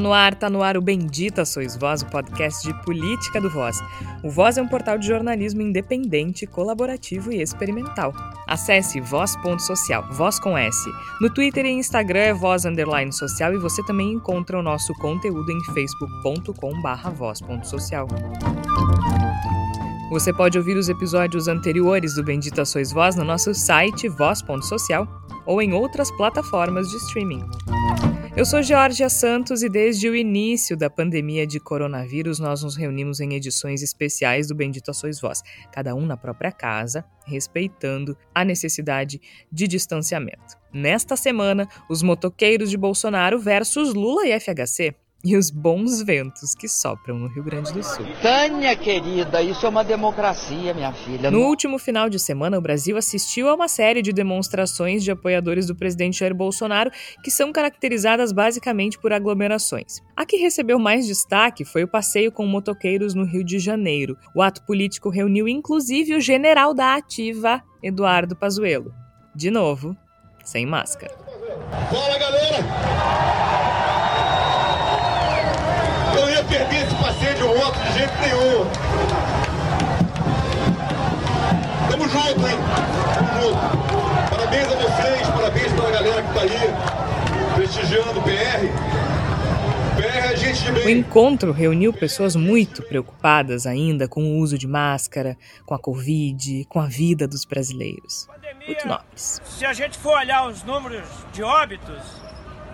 no ar, tá no ar o Bendita Sois Voz, o podcast de política do Voz. O Voz é um portal de jornalismo independente, colaborativo e experimental. Acesse voz.social, voz com S. No Twitter e Instagram é voz underline social e você também encontra o nosso conteúdo em facebook.com barra voz.social. Você pode ouvir os episódios anteriores do Bendita Sois Voz no nosso site voz.social ou em outras plataformas de streaming. Eu sou Georgia Santos e desde o início da pandemia de coronavírus nós nos reunimos em edições especiais do Bendito Sois Voz, cada um na própria casa, respeitando a necessidade de distanciamento. Nesta semana, os motoqueiros de Bolsonaro versus Lula e FHC e os bons ventos que sopram no Rio Grande do Sul. Tânia, querida, isso é uma democracia, minha filha. No último final de semana, o Brasil assistiu a uma série de demonstrações de apoiadores do presidente Jair Bolsonaro que são caracterizadas basicamente por aglomerações. A que recebeu mais destaque foi o passeio com motoqueiros no Rio de Janeiro. O ato político reuniu inclusive o general da Ativa, Eduardo Pazuello. De novo, sem máscara. Fala, galera! Perder esse passeio de outro de jeito nenhum. Tamo junto, hein? Tamo junto. Parabéns a vocês, parabéns pela galera que tá aí prestigiando o PR. PR é gente de bem. O encontro reuniu pessoas muito preocupadas ainda com o uso de máscara, com a Covid, com a vida dos brasileiros. Muito nobres. Se a gente for olhar os números de óbitos,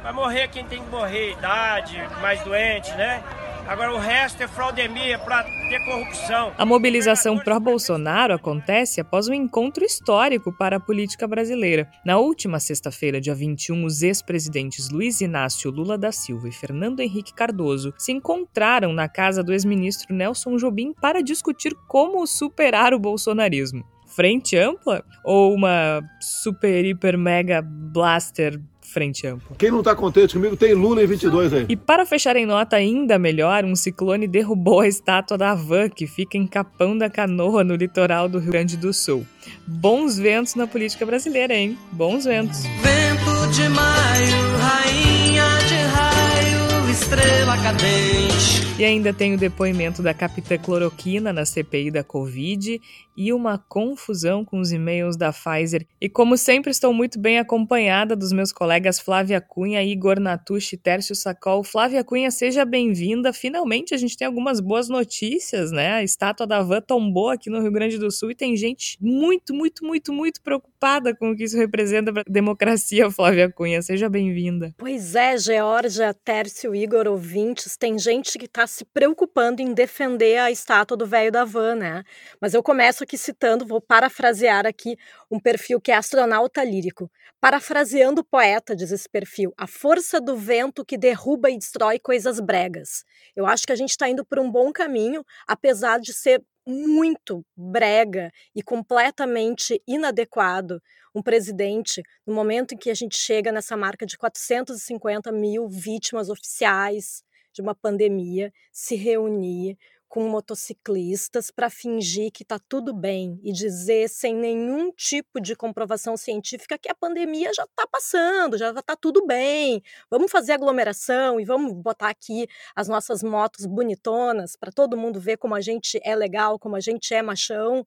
vai morrer quem tem que morrer, idade, mais doente, né? Agora o resto é fraudemia para ter corrupção. A mobilização pró-Bolsonaro acontece após um encontro histórico para a política brasileira. Na última sexta-feira, dia 21, os ex-presidentes Luiz Inácio Lula da Silva e Fernando Henrique Cardoso se encontraram na casa do ex-ministro Nelson Jobim para discutir como superar o bolsonarismo frente ampla ou uma super, hiper, mega blaster frente ampla. Quem não está contente comigo tem Lula em 22 aí. E para fechar em nota ainda melhor, um ciclone derrubou a estátua da Havan, que fica em Capão da Canoa, no litoral do Rio Grande do Sul. Bons ventos na política brasileira, hein? Bons ventos. Vento de maio, rainha de raio, estrela cadente. E ainda tem o depoimento da capitã Cloroquina na CPI da Covid e uma confusão com os e-mails da Pfizer. E como sempre, estou muito bem acompanhada dos meus colegas Flávia Cunha, Igor Natucci Tércio Sacol. Flávia Cunha, seja bem-vinda. Finalmente a gente tem algumas boas notícias, né? A estátua da Van tombou aqui no Rio Grande do Sul e tem gente muito, muito, muito, muito preocupada com o que isso representa para a democracia, Flávia Cunha. Seja bem-vinda. Pois é, Georgia, Tércio, Igor, ouvintes, tem gente que está se preocupando em defender a estátua do velho da van, né? Mas eu começo aqui citando, vou parafrasear aqui um perfil que é astronauta lírico. Parafraseando o poeta, diz esse perfil, a força do vento que derruba e destrói coisas bregas. Eu acho que a gente está indo por um bom caminho, apesar de ser muito brega e completamente inadequado um presidente, no momento em que a gente chega nessa marca de 450 mil vítimas oficiais, de uma pandemia, se reunir com motociclistas para fingir que está tudo bem e dizer sem nenhum tipo de comprovação científica que a pandemia já está passando, já está tudo bem. Vamos fazer aglomeração e vamos botar aqui as nossas motos bonitonas para todo mundo ver como a gente é legal, como a gente é machão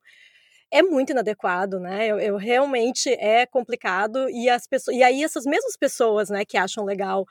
é muito inadequado, né? Eu, eu, realmente é complicado e as pessoas e aí essas mesmas pessoas, né, que acham legal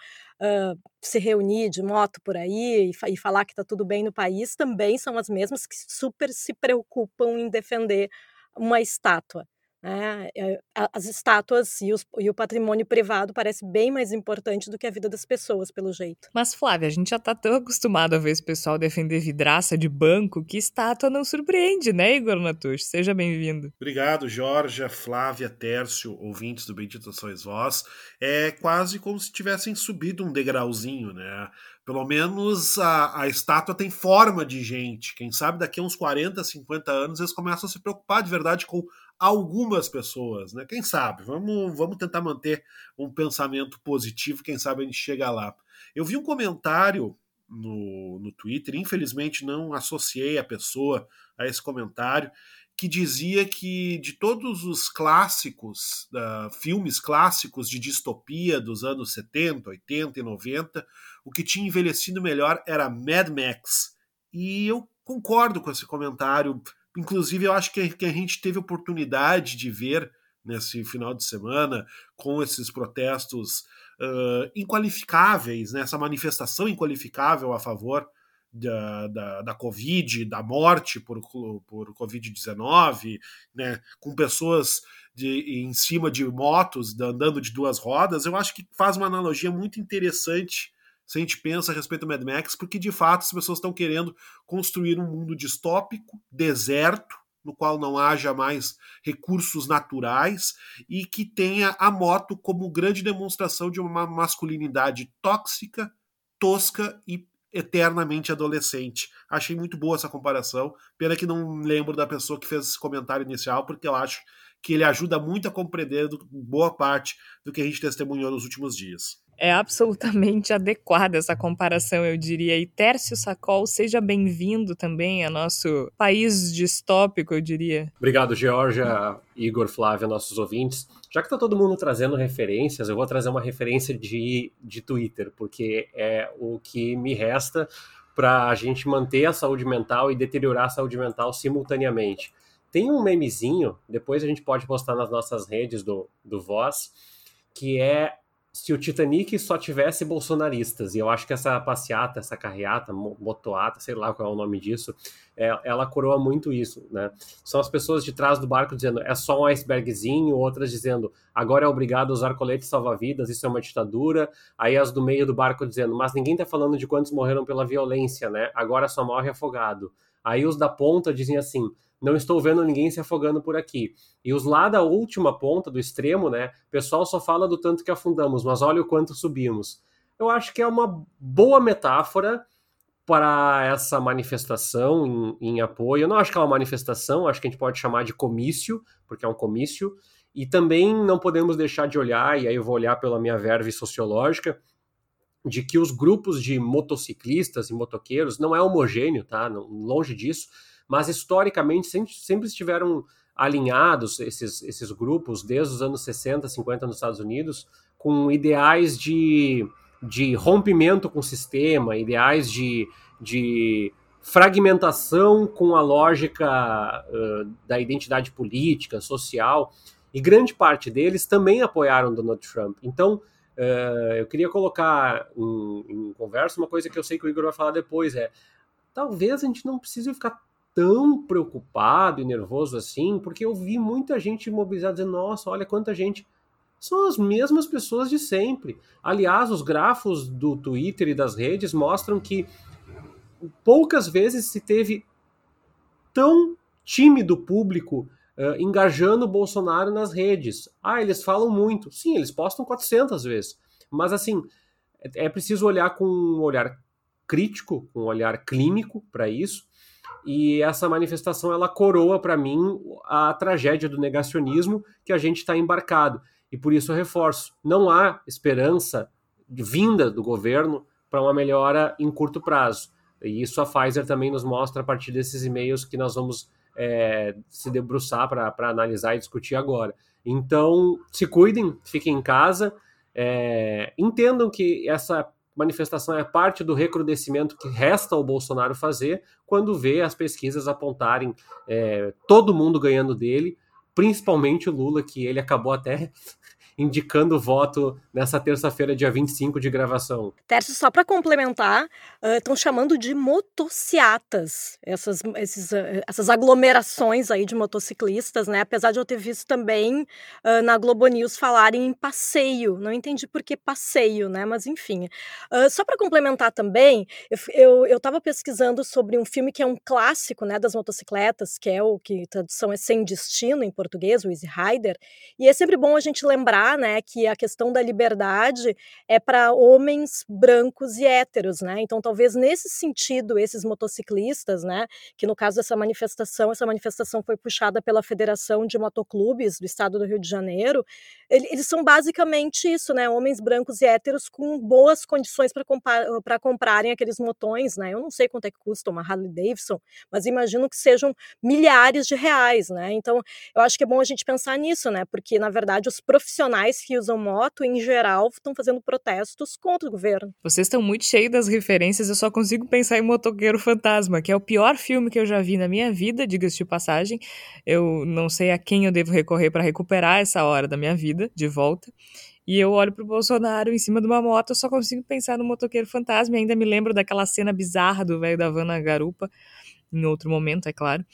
uh, se reunir de moto por aí e, e falar que está tudo bem no país, também são as mesmas que super se preocupam em defender uma estátua. Né? É, as estátuas e, os, e, o patrimônio privado parece bem mais importante do que a vida das pessoas, pelo jeito. Mas, Flávia, a gente já está tão acostumado a ver esse pessoal defender vidraça de banco que estátua não surpreende, né, Igor Natush? Seja bem-vindo. Obrigado, Jorge, Flávia, Tércio, ouvintes do Bendito Sois Vós. É quase como se tivessem subido um degrauzinho, né? Pelo menos a, a estátua tem forma de gente. Quem sabe daqui a uns 40, 50 anos eles começam a se preocupar de verdade com algumas pessoas, né? Quem sabe? Vamos, vamos tentar manter um pensamento positivo, quem sabe a gente chega lá. Eu vi um comentário no, no Twitter, infelizmente não associei a pessoa a esse comentário, que dizia que de todos os clássicos, uh, filmes clássicos de distopia dos anos 70, 80 e 90, o que tinha envelhecido melhor era Mad Max. E eu concordo com esse comentário. Inclusive, eu acho que, a gente teve oportunidade de ver nesse final de semana, com esses protestos uh, inqualificáveis, né, essa manifestação inqualificável a favor da, da, da Covid, da morte por, por Covid-19, né, com pessoas de, em cima de motos, andando de duas rodas, eu acho que faz uma analogia muito interessante se a gente pensa a respeito do Mad Max, porque de fato as pessoas estão querendo construir um mundo distópico, deserto, no qual não haja mais recursos naturais e que tenha a moto como grande demonstração de uma masculinidade tóxica, tosca e eternamente adolescente. Achei muito boa essa comparação. Pena que não lembro da pessoa que fez esse comentário inicial, porque eu acho que ele ajuda muito a compreender boa parte do que a gente testemunhou nos últimos dias. É absolutamente adequada essa comparação, eu diria. E Tércio Sacol, seja bem-vindo também a nosso país distópico, eu diria. Obrigado, Georgia, Igor, Flávia, nossos ouvintes. Já que está todo mundo trazendo referências, eu vou trazer uma referência de, de Twitter, porque é o que me resta para a gente manter a saúde mental e deteriorar a saúde mental simultaneamente. Tem um memezinho, depois a gente pode postar nas nossas redes do, do Voz, que é se o Titanic só tivesse bolsonaristas, e eu acho que essa passeata, essa carreata, motoata, sei lá qual é o nome disso, é, ela coroa muito isso, né? São as pessoas de trás do barco dizendo é só um icebergzinho, outras dizendo agora é obrigado a usar colete salva-vidas, isso é uma ditadura, aí as do meio do barco dizendo mas ninguém tá falando de quantos morreram pela violência, né? Agora só morre afogado. Aí os da ponta dizem assim não estou vendo ninguém se afogando por aqui. E os lá da última ponta, do extremo, né? O pessoal só fala do tanto que afundamos, mas olha o quanto subimos. Eu acho que é uma boa metáfora para essa manifestação em, em, apoio. Eu não acho que é uma manifestação, acho que a gente pode chamar de comício, porque é um comício. E também não podemos deixar de olhar, e aí eu vou olhar pela minha verve sociológica, de que os grupos de motociclistas e motoqueiros não é homogêneo, tá? Longe disso mas historicamente sempre, sempre estiveram alinhados esses, esses grupos, desde os anos 60, 50 nos Estados Unidos, com ideais de, de rompimento com o sistema, ideais de, de fragmentação com a lógica uh, da identidade política, social, e grande parte deles também apoiaram Donald Trump. Então, uh, eu queria colocar em, em, conversa uma coisa que eu sei que o Igor vai falar depois, é talvez a gente não precise ficar tão preocupado e nervoso assim, porque eu vi muita gente mobilizada dizendo: nossa, olha quanta gente. São as mesmas pessoas de sempre. Aliás, os grafos do Twitter e das redes mostram que poucas vezes se teve tão tímido público uh, engajando o Bolsonaro nas redes. Ah, eles falam muito. Sim, eles postam 400 vezes. Mas assim, é, é preciso olhar com um olhar crítico, com um olhar clínico para isso e essa manifestação ela coroa para mim a tragédia do negacionismo que a gente está embarcado. E por isso eu reforço: não há esperança vinda do governo para uma melhora em curto prazo. E isso a Pfizer também nos mostra a partir desses e-mails que nós vamos é, se debruçar para analisar e discutir agora. Então, se cuidem, fiquem em casa, é, entendam que essa manifestação é parte do recrudescimento que resta ao Bolsonaro fazer quando vê as pesquisas apontarem é, todo mundo ganhando dele, principalmente o Lula, que ele acabou até indicando voto nessa terça-feira, dia 25 de gravação. Tércio, só para complementar, estão uh, chamando de motociatas, essas, esses, uh, essas aglomerações aí de motociclistas, né? Apesar de eu ter visto também uh, na Globo News falarem em passeio. Não entendi por que passeio, né? Mas enfim. só para complementar também, eu estava pesquisando sobre um filme que é um clássico né, das motocicletas, que é o que tradução é Sem Destino em português, o Easy Rider, e é sempre bom a gente lembrar né, que a questão da liberdade é para homens brancos e héteros, né? Então, talvez nesse sentido, esses motociclistas, né, que no caso dessa manifestação, essa manifestação foi puxada pela Federação de Motoclubes do Estado do Rio de Janeiro, eles são basicamente isso, né, homens brancos e héteros com boas condições para comprarem aqueles motões, né? Eu não sei quanto é que custa uma Harley Davidson, mas imagino que sejam milhares de reais, né? Então, eu acho que é bom a gente pensar nisso, né? Porque, na verdade, os profissionais que usam moto, em geral, estão fazendo protestos contra o governo. Vocês estão muito cheios das referências, eu só consigo pensar em Motoqueiro Fantasma, que é o pior filme que eu já vi na minha vida, diga-se de passagem. Eu não sei a quem eu devo recorrer para recuperar essa hora da minha vida de volta. E eu olho pro Bolsonaro em cima de uma moto, eu só consigo pensar no motoqueiro fantasma. E ainda me lembro daquela cena bizarra do velho da van na garupa, em outro momento, é claro.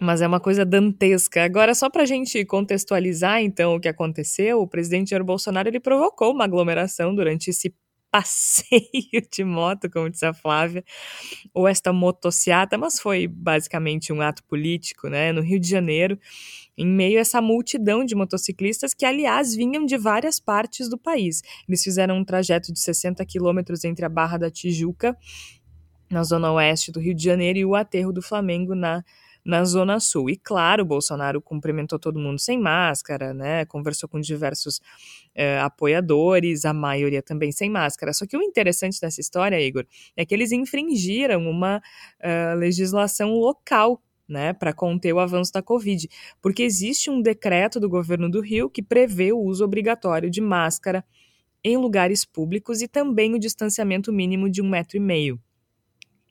Mas é uma coisa dantesca. Agora, só para a gente contextualizar, então, o que aconteceu, o presidente Jair Bolsonaro ele provocou uma aglomeração durante esse passeio de moto, como disse a Flávia, ou esta motociata, mas foi basicamente um ato político, né, no Rio de Janeiro, em meio a essa multidão de motociclistas que, aliás, vinham de várias partes do país. Eles fizeram um trajeto de 60 quilômetros entre a Barra da Tijuca, na zona oeste do Rio de Janeiro, e o aterro do Flamengo, na na Zona Sul. E claro, Bolsonaro cumprimentou todo mundo sem máscara, né? Conversou com diversos eh, apoiadores, a maioria também sem máscara. Só que o interessante dessa história, Igor, é que eles infringiram uma uh, legislação local né, para conter o avanço da Covid, porque existe um decreto do governo do Rio que prevê o uso obrigatório de máscara em lugares públicos e também o distanciamento mínimo de um metro e meio.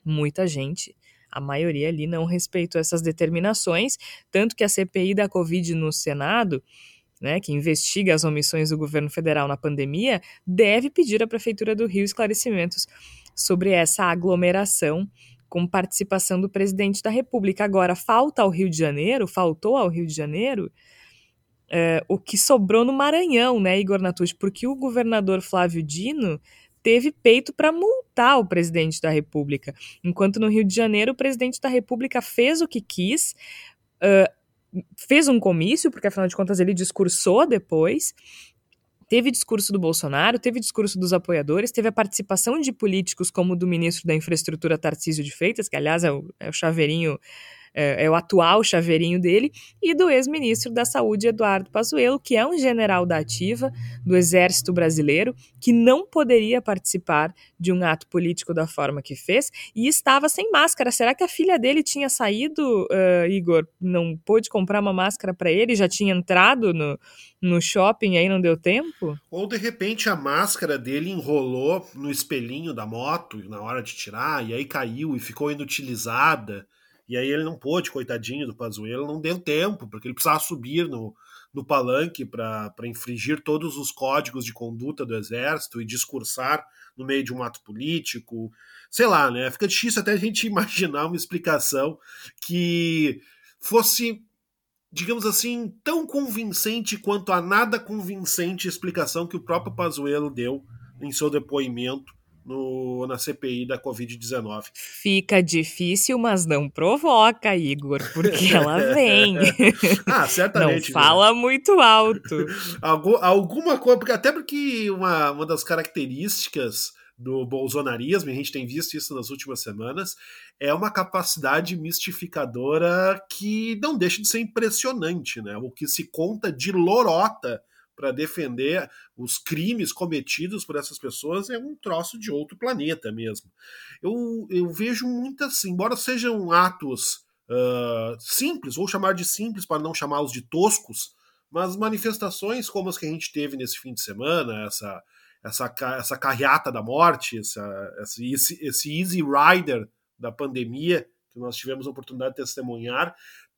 Muita gente a maioria ali não respeitou essas determinações, tanto que a CPI da Covid no Senado, né, que investiga as omissões do governo federal na pandemia, deve pedir à Prefeitura do Rio esclarecimentos sobre essa aglomeração com participação do presidente da República. Agora, falta ao Rio de Janeiro, faltou ao Rio de Janeiro é, o que sobrou no Maranhão, né, Igor Natucci? Porque o governador Flávio Dino teve peito para multar o presidente da República. Enquanto no Rio de Janeiro, o presidente da República fez o que quis, uh, fez um comício, porque afinal de contas ele discursou depois. Teve discurso do Bolsonaro, teve discurso dos apoiadores, teve a participação de políticos como do ministro da Infraestrutura Tarcísio de Freitas, que aliás é o, é o chaveirinho é, é, o atual chaveirinho dele, e do ex-ministro da Saúde, Eduardo Pazuello, que é um general da ativa do Exército Brasileiro, que não poderia participar de um ato político da forma que fez, e estava sem máscara. Será que a filha dele tinha saído, uh, Igor? Não pôde comprar uma máscara para ele? Já tinha entrado no, no shopping aí, não deu tempo? Ou de repente a máscara dele enrolou no espelhinho da moto na hora de tirar, e aí caiu e ficou inutilizada. E aí ele não pôde, coitadinho do Pazuello, não deu tempo, porque ele precisava subir no, no palanque para infringir todos os códigos de conduta do exército e discursar no meio de um ato político. Sei lá, né? Fica difícil até a gente imaginar uma explicação que fosse, digamos assim, tão convincente quanto a nada convincente explicação que o próprio Pazuello deu em seu depoimento no, na CPI da Covid-19. Fica difícil, mas não provoca, Igor, porque ela vem. ah, certamente. Não fala né? muito alto. Algu alguma coisa, porque até porque uma, uma das características do bolsonarismo, e a gente tem visto isso nas últimas semanas, é uma capacidade mistificadora que não deixa de ser impressionante, né? O que se conta de lorota para defender os crimes cometidos por essas pessoas é um troço de outro planeta mesmo. Eu, eu vejo muito assim, embora sejam atos uh, simples, vou chamar de simples para não chamá-los de toscos, mas manifestações como as que a gente teve nesse fim de semana, essa, essa, essa carreata da morte, essa, esse, esse easy rider da pandemia que nós tivemos a oportunidade de testemunhar,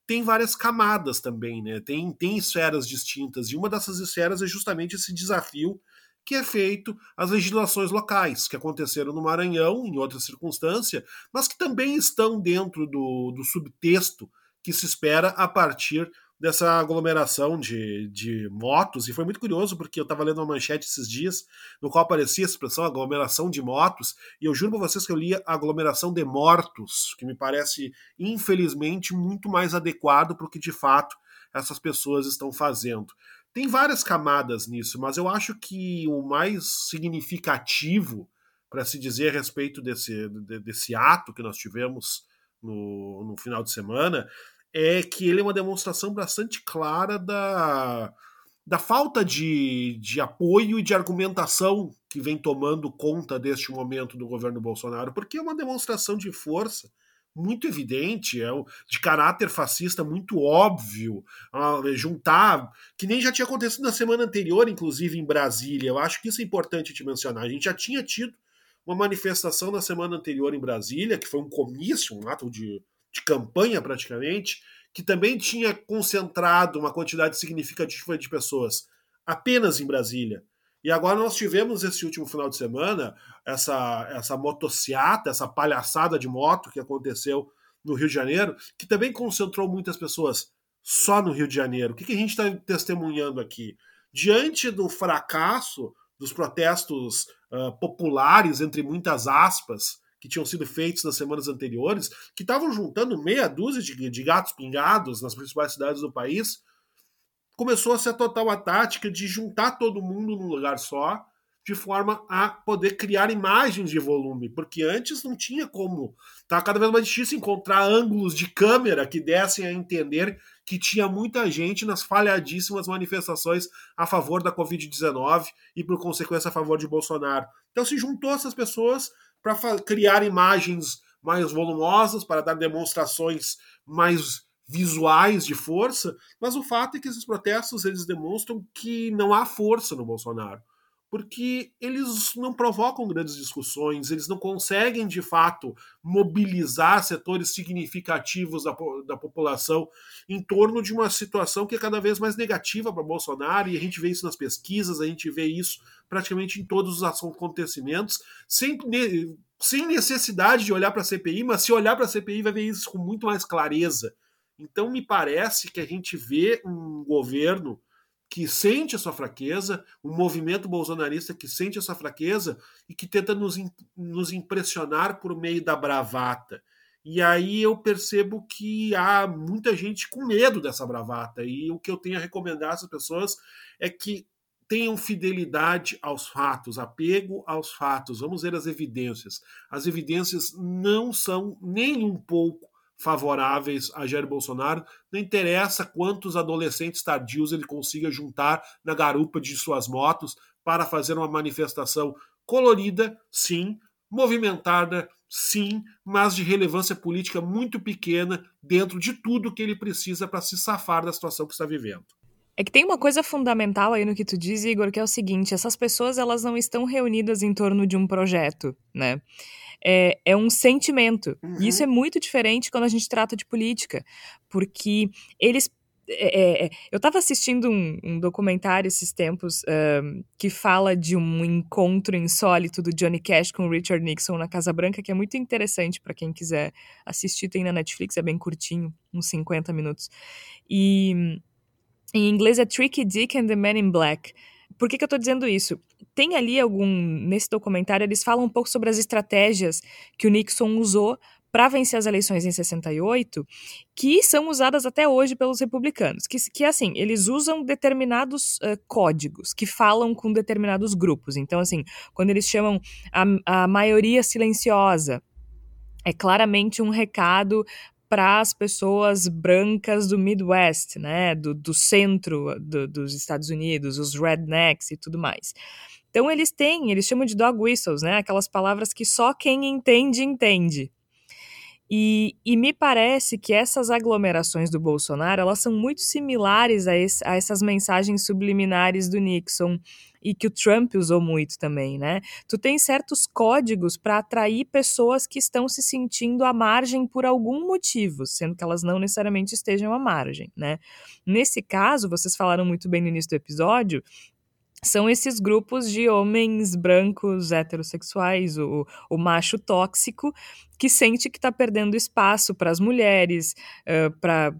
tem várias camadas também, né? Tem, tem esferas distintas, e uma dessas esferas é justamente esse desafio que é feito às legislações locais, que aconteceram no Maranhão, em outra circunstância, mas que também estão dentro do, do subtexto que se espera a partir dessa aglomeração de, de motos, e foi muito curioso porque eu estava lendo uma manchete esses dias no qual aparecia a expressão aglomeração de motos, e eu juro para vocês que eu li aglomeração de mortos, que me parece, infelizmente, muito mais adequado para o que de fato essas pessoas estão fazendo. tem várias camadas nisso, mas eu acho que o mais significativo para se dizer a respeito desse, desse ato que nós tivemos no, no final de semana é que ele é uma demonstração bastante clara da, da falta de, de apoio e de argumentação que vem tomando conta deste momento do governo Bolsonaro, porque é uma demonstração de força muito evidente, é de caráter fascista muito óbvio, juntar, que nem já tinha acontecido na semana anterior, inclusive em Brasília. Eu acho que isso é importante te mencionar. A gente já tinha tido uma manifestação na semana anterior em Brasília, que foi um comício, um ato de, de campanha praticamente, que também tinha concentrado uma quantidade significativa de pessoas apenas em Brasília. E agora nós tivemos esse último final de semana essa, essa motociata, essa palhaçada de moto que aconteceu no Rio de Janeiro, que também concentrou muitas pessoas só no Rio de Janeiro. O que, que a gente está testemunhando aqui? Diante do fracasso dos protestos uh, populares, entre muitas aspas, que tinham sido feitos nas semanas anteriores, que estavam juntando meia dúzia de, de gatos pingados nas principais cidades do país, começou a ser total a tática de juntar todo mundo num lugar só, de forma a poder criar imagens de volume, porque antes não tinha como. Estava cada vez mais difícil encontrar ângulos de câmera que dessem a entender que tinha muita gente nas falhadíssimas manifestações a favor da Covid-19 e, por consequência, a favor de Bolsonaro. Então se juntou essas pessoas para criar imagens mais volumosas, para dar demonstrações mais visuais de força, mas o fato é que esses protestos eles demonstram que não há força no Bolsonaro, porque eles não provocam grandes discussões, eles não conseguem de fato mobilizar setores significativos da, da população em torno de uma situação que é cada vez mais negativa para Bolsonaro, e a gente vê isso nas pesquisas, a gente vê isso praticamente em todos os acontecimentos, sem, sem necessidade de olhar para a CPI, mas se olhar para a CPI vai ver isso com muito mais clareza. Então, me parece que a gente vê um governo que sente a sua fraqueza, um movimento bolsonarista que sente essa fraqueza e que tenta nos, nos impressionar por meio da bravata. E aí eu percebo que há muita gente com medo dessa bravata. E o que eu tenho a recomendar às pessoas é que tenham fidelidade aos fatos, apego aos fatos. Vamos ver as evidências. As evidências não são nem um pouco favoráveis a Jair Bolsonaro. Não interessa quantos adolescentes tardios ele consiga juntar na garupa de suas motos para fazer uma manifestação colorida, sim, movimentada, sim, mas de relevância política muito pequena dentro de tudo que ele precisa para se safar da situação que está vivendo. É que tem uma coisa fundamental aí no que tu diz, Igor, que é o seguinte: essas pessoas elas não estão reunidas em torno de um projeto, né? É, é um sentimento. Uhum. E isso é muito diferente quando a gente trata de política, porque eles é, é, eu estava assistindo um, um, documentário esses tempos um, que fala de um encontro insólito do Johnny Cash com o Richard Nixon na Casa Branca, que é muito interessante para quem quiser assistir. Tem na Netflix, é bem curtinho, uns 50 minutos. E em inglês é Tricky Dick and the Man in Black. Por que, que eu estou dizendo isso? Tem ali algum. Nesse documentário, eles falam um pouco sobre as estratégias que o Nixon usou para vencer as eleições em 68, que são usadas até hoje pelos republicanos. Que, que assim, eles usam determinados uh, códigos que falam com determinados grupos. Então, assim, quando eles chamam a, a maioria silenciosa, é claramente um recado para as pessoas brancas do Midwest, né, do, do centro do, dos Estados Unidos, os rednecks e tudo mais. Então eles têm, eles chamam de dog whistles, né, aquelas palavras que só quem entende entende. E, e, me parece que essas aglomerações do Bolsonaro elas são muito similares a, esse, a essas mensagens subliminares do Nixon e que o Trump usou muito também, né? Tu tem certos códigos para atrair pessoas que estão se sentindo à margem por algum motivo, sendo que elas não necessariamente estejam à margem, né? Nesse caso, vocês falaram muito bem no início do episódio, são esses grupos de homens brancos heterossexuais, o, o macho tóxico, que sente que está perdendo espaço para as mulheres, uh, para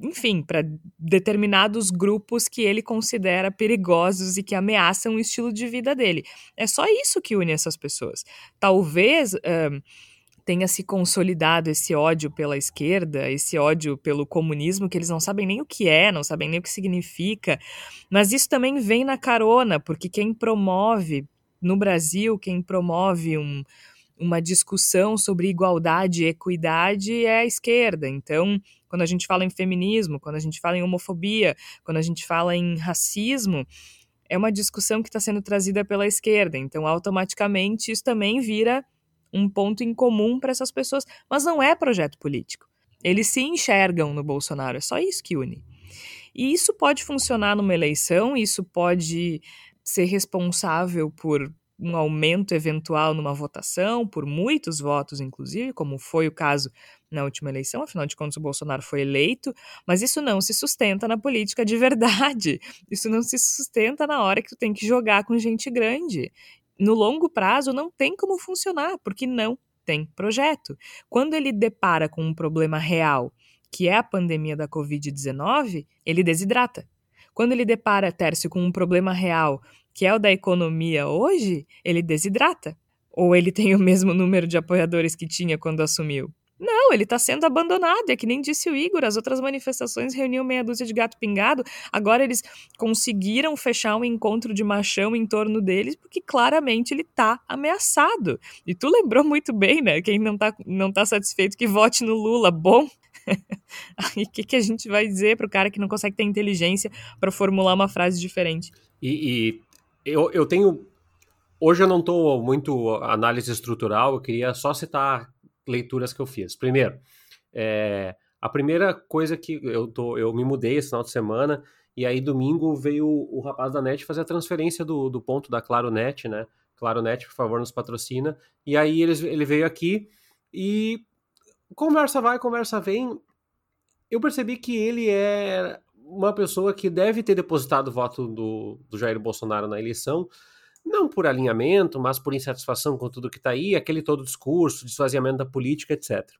enfim, para determinados grupos que ele considera perigosos e que ameaçam o estilo de vida dele. É só isso que une essas pessoas. Talvez. Tenha se consolidado esse ódio pela esquerda, esse ódio pelo comunismo, que eles não sabem nem o que é, não sabem nem o que significa. Mas isso também vem na carona, porque quem promove no Brasil, quem promove um, uma discussão sobre igualdade e equidade é a esquerda. Então, quando a gente fala em feminismo, quando a gente fala em homofobia, quando a gente fala em racismo, é uma discussão que está sendo trazida pela esquerda. Então, automaticamente, isso também vira um ponto em comum para essas pessoas, mas não é projeto político. Eles se enxergam no Bolsonaro, é só isso que une. E isso pode funcionar numa eleição, isso pode ser responsável por um aumento eventual numa votação, por muitos votos, inclusive, como foi o caso na última eleição, afinal de contas, o Bolsonaro foi eleito, mas isso não se sustenta na política de verdade. Isso não se sustenta na hora que tu tem que jogar com gente grande no longo prazo não tem como funcionar, porque não tem projeto. Quando ele depara com um problema real, que é a pandemia da Covid-19, ele desidrata. Quando ele depara, Tércio, com um problema real, que é o da economia hoje, ele desidrata. Ou ele tem o mesmo número de apoiadores que tinha quando assumiu. Não, ele está sendo abandonado. É que nem disse o Igor, as outras manifestações reuniam meia dúzia de gato pingado. Agora eles conseguiram fechar um encontro de machão em torno deles, porque claramente ele está ameaçado. E tu lembrou muito bem, né? Quem não está não tá satisfeito que vote no Lula. Bom, Aí o que, que a gente vai dizer para o cara que não consegue ter inteligência para formular uma frase diferente? E, e, eu, eu tenho. Hoje eu não estou muito análise estrutural, eu queria só citar leituras que eu fiz. Primeiro, é, a primeira coisa que eu tô, eu me mudei esse final de semana e aí domingo veio o, rapaz da NET fazer a transferência do, do ponto da Claro Net, né? Claro Net, por favor, nos patrocina. E aí ele, ele veio aqui e conversa vai, conversa vem. Eu percebi que ele é uma pessoa que deve ter depositado o voto do, do Jair Bolsonaro na eleição, não por alinhamento, mas por insatisfação com tudo que está aí, aquele todo discurso, esvaziamento da política, etc.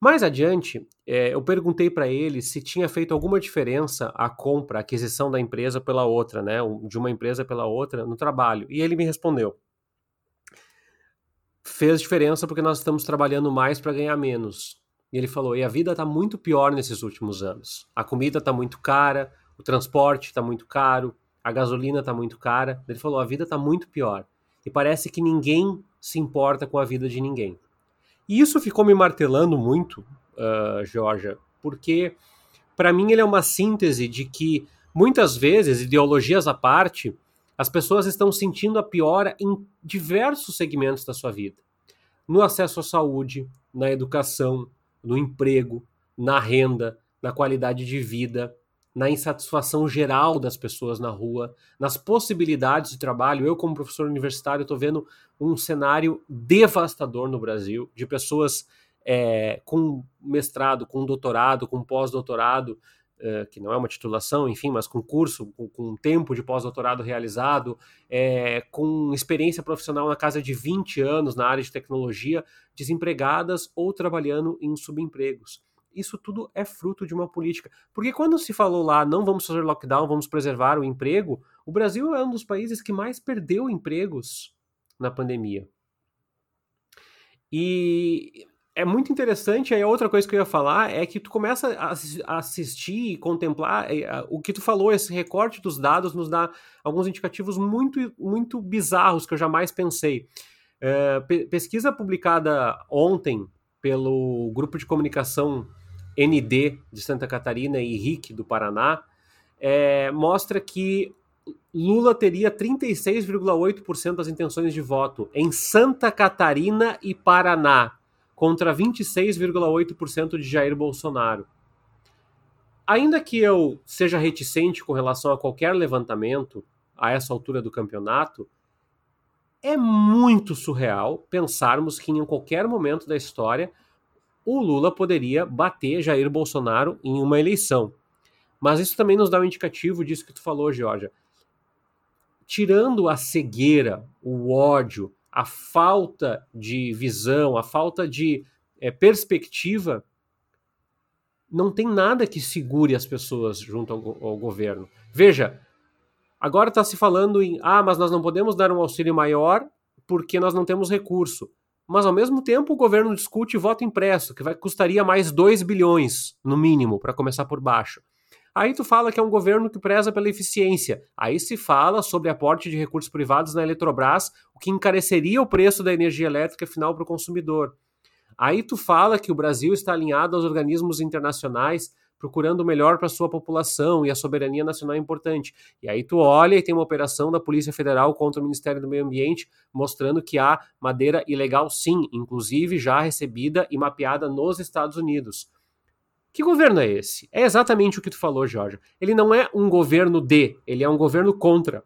Mais adiante, é, eu perguntei para ele se tinha feito alguma diferença a compra, a aquisição da empresa pela outra, né, de uma empresa pela outra no trabalho. E ele me respondeu: fez diferença porque nós estamos trabalhando mais para ganhar menos. E ele falou: e a vida está muito pior nesses últimos anos. A comida está muito cara, o transporte está muito caro, a gasolina está muito cara. Ele falou: a vida está muito pior. E parece que ninguém se importa com a vida de ninguém. E isso ficou me martelando muito, uh, Georgia, porque para mim ele é uma síntese de que muitas vezes, ideologias à parte, as pessoas estão sentindo a piora em diversos segmentos da sua vida. No acesso à saúde, na educação, no emprego, na renda, na qualidade de vida, na insatisfação geral das pessoas na rua, nas possibilidades de trabalho. Eu, como professor universitário, estou vendo um cenário devastador no Brasil de pessoas é, com mestrado, com doutorado, com pós-doutorado, é, que não é uma titulação, enfim, mas com curso, com, com tempo de pós-doutorado realizado, é, com experiência profissional na casa de 20 anos na área de tecnologia, desempregadas ou trabalhando em subempregos isso tudo é fruto de uma política. Porque quando se falou lá, não vamos fazer lockdown, vamos preservar o emprego, o Brasil é um dos países que mais perdeu empregos na pandemia. E é muito interessante, aí a outra coisa que eu ia falar é que tu começa a assistir e contemplar é, o que tu falou, esse recorte dos dados nos dá alguns indicativos muito, muito bizarros que eu jamais pensei. É, pesquisa publicada ontem pelo grupo de comunicação ND de Santa Catarina e RIC do Paraná, é, mostra que Lula teria 36,8% das intenções de voto em Santa Catarina e Paraná, contra 26,8% de Jair Bolsonaro. Ainda que eu seja reticente com relação a qualquer levantamento a essa altura do campeonato, é muito surreal pensarmos que em qualquer momento da história o Lula poderia bater Jair Bolsonaro em uma eleição. Mas isso também nos dá um indicativo disso que tu falou, Georgia. Tirando a cegueira, o ódio, a falta de visão, a falta de é, perspectiva, não tem nada que segure as pessoas junto ao, ao governo. Veja, agora está se falando em ah, mas nós não podemos dar um auxílio maior porque nós não temos recurso. mas ao mesmo tempo o governo discute voto impresso, que vai, custaria mais 2 bilhões, no mínimo, para começar por baixo. Aí tu fala que é um governo que preza pela eficiência. Aí se fala sobre aporte de recursos privados na Eletrobras, o que encareceria o preço da energia elétrica final para o consumidor. Aí tu fala que o Brasil está alinhado aos organismos internacionais, procurando o melhor para sua população e a soberania nacional é importante. E aí tu olha e tem uma operação da Polícia Federal contra o Ministério do Meio Ambiente, mostrando que há madeira ilegal sim, inclusive já recebida e mapeada nos Estados Unidos. Que governo é esse? É exatamente o que tu falou, Jorge. Ele não é um governo de, ele é um governo contra.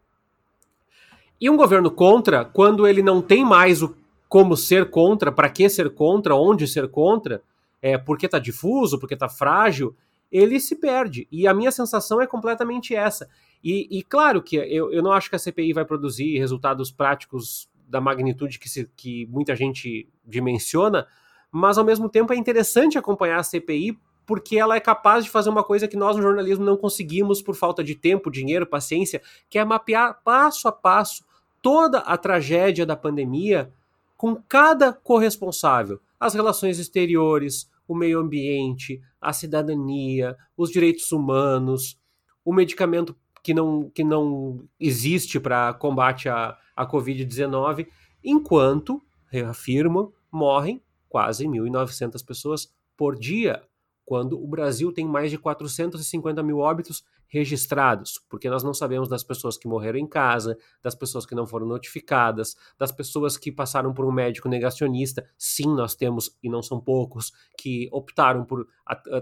E um governo contra, quando ele não tem mais o como ser contra, para que ser contra, onde ser contra, é, porque está difuso, porque está frágil, ele se perde. E a minha sensação é completamente essa. E, e claro que eu, eu não acho que a CPI vai produzir resultados práticos da magnitude que, se, que muita gente dimensiona, mas ao mesmo tempo é interessante acompanhar a CPI porque ela é capaz de fazer uma coisa que nós no jornalismo não conseguimos por falta de tempo, dinheiro, paciência, que é mapear passo a passo toda a tragédia da pandemia com cada corresponsável, as relações exteriores, o meio ambiente, a cidadania, os direitos humanos, o medicamento que não, que não existe para combate à, à Covid-19, enquanto, reafirmo, morrem quase 1.900 pessoas por dia quando o Brasil tem mais de 450 mil óbitos registrados, porque nós não sabemos das pessoas que morreram em casa, das pessoas que não foram notificadas, das pessoas que passaram por um médico negacionista. Sim, nós temos, e não são poucos, que optaram por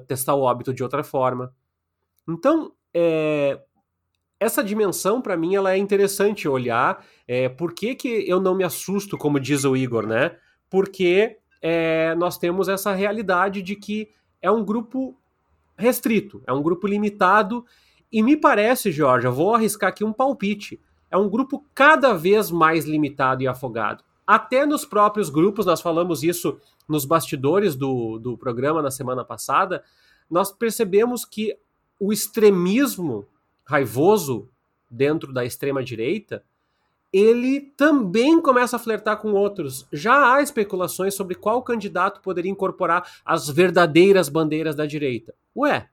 testar o óbito de outra forma. Então, é, essa dimensão, para mim, ela é interessante olhar. É, por que, que eu não me assusto, como diz o Igor, né? Porque é, nós temos essa realidade de que é um grupo restrito, é um grupo limitado. E me parece, Jorge, eu vou arriscar aqui um palpite. É um grupo cada vez mais limitado e afogado. Até nos próprios grupos, nós falamos isso nos bastidores do, do programa na semana passada, nós percebemos que o extremismo raivoso dentro da extrema-direita ele também começa a flertar com outros. Já há especulações sobre qual candidato poderia incorporar as verdadeiras bandeiras da direita. Ué,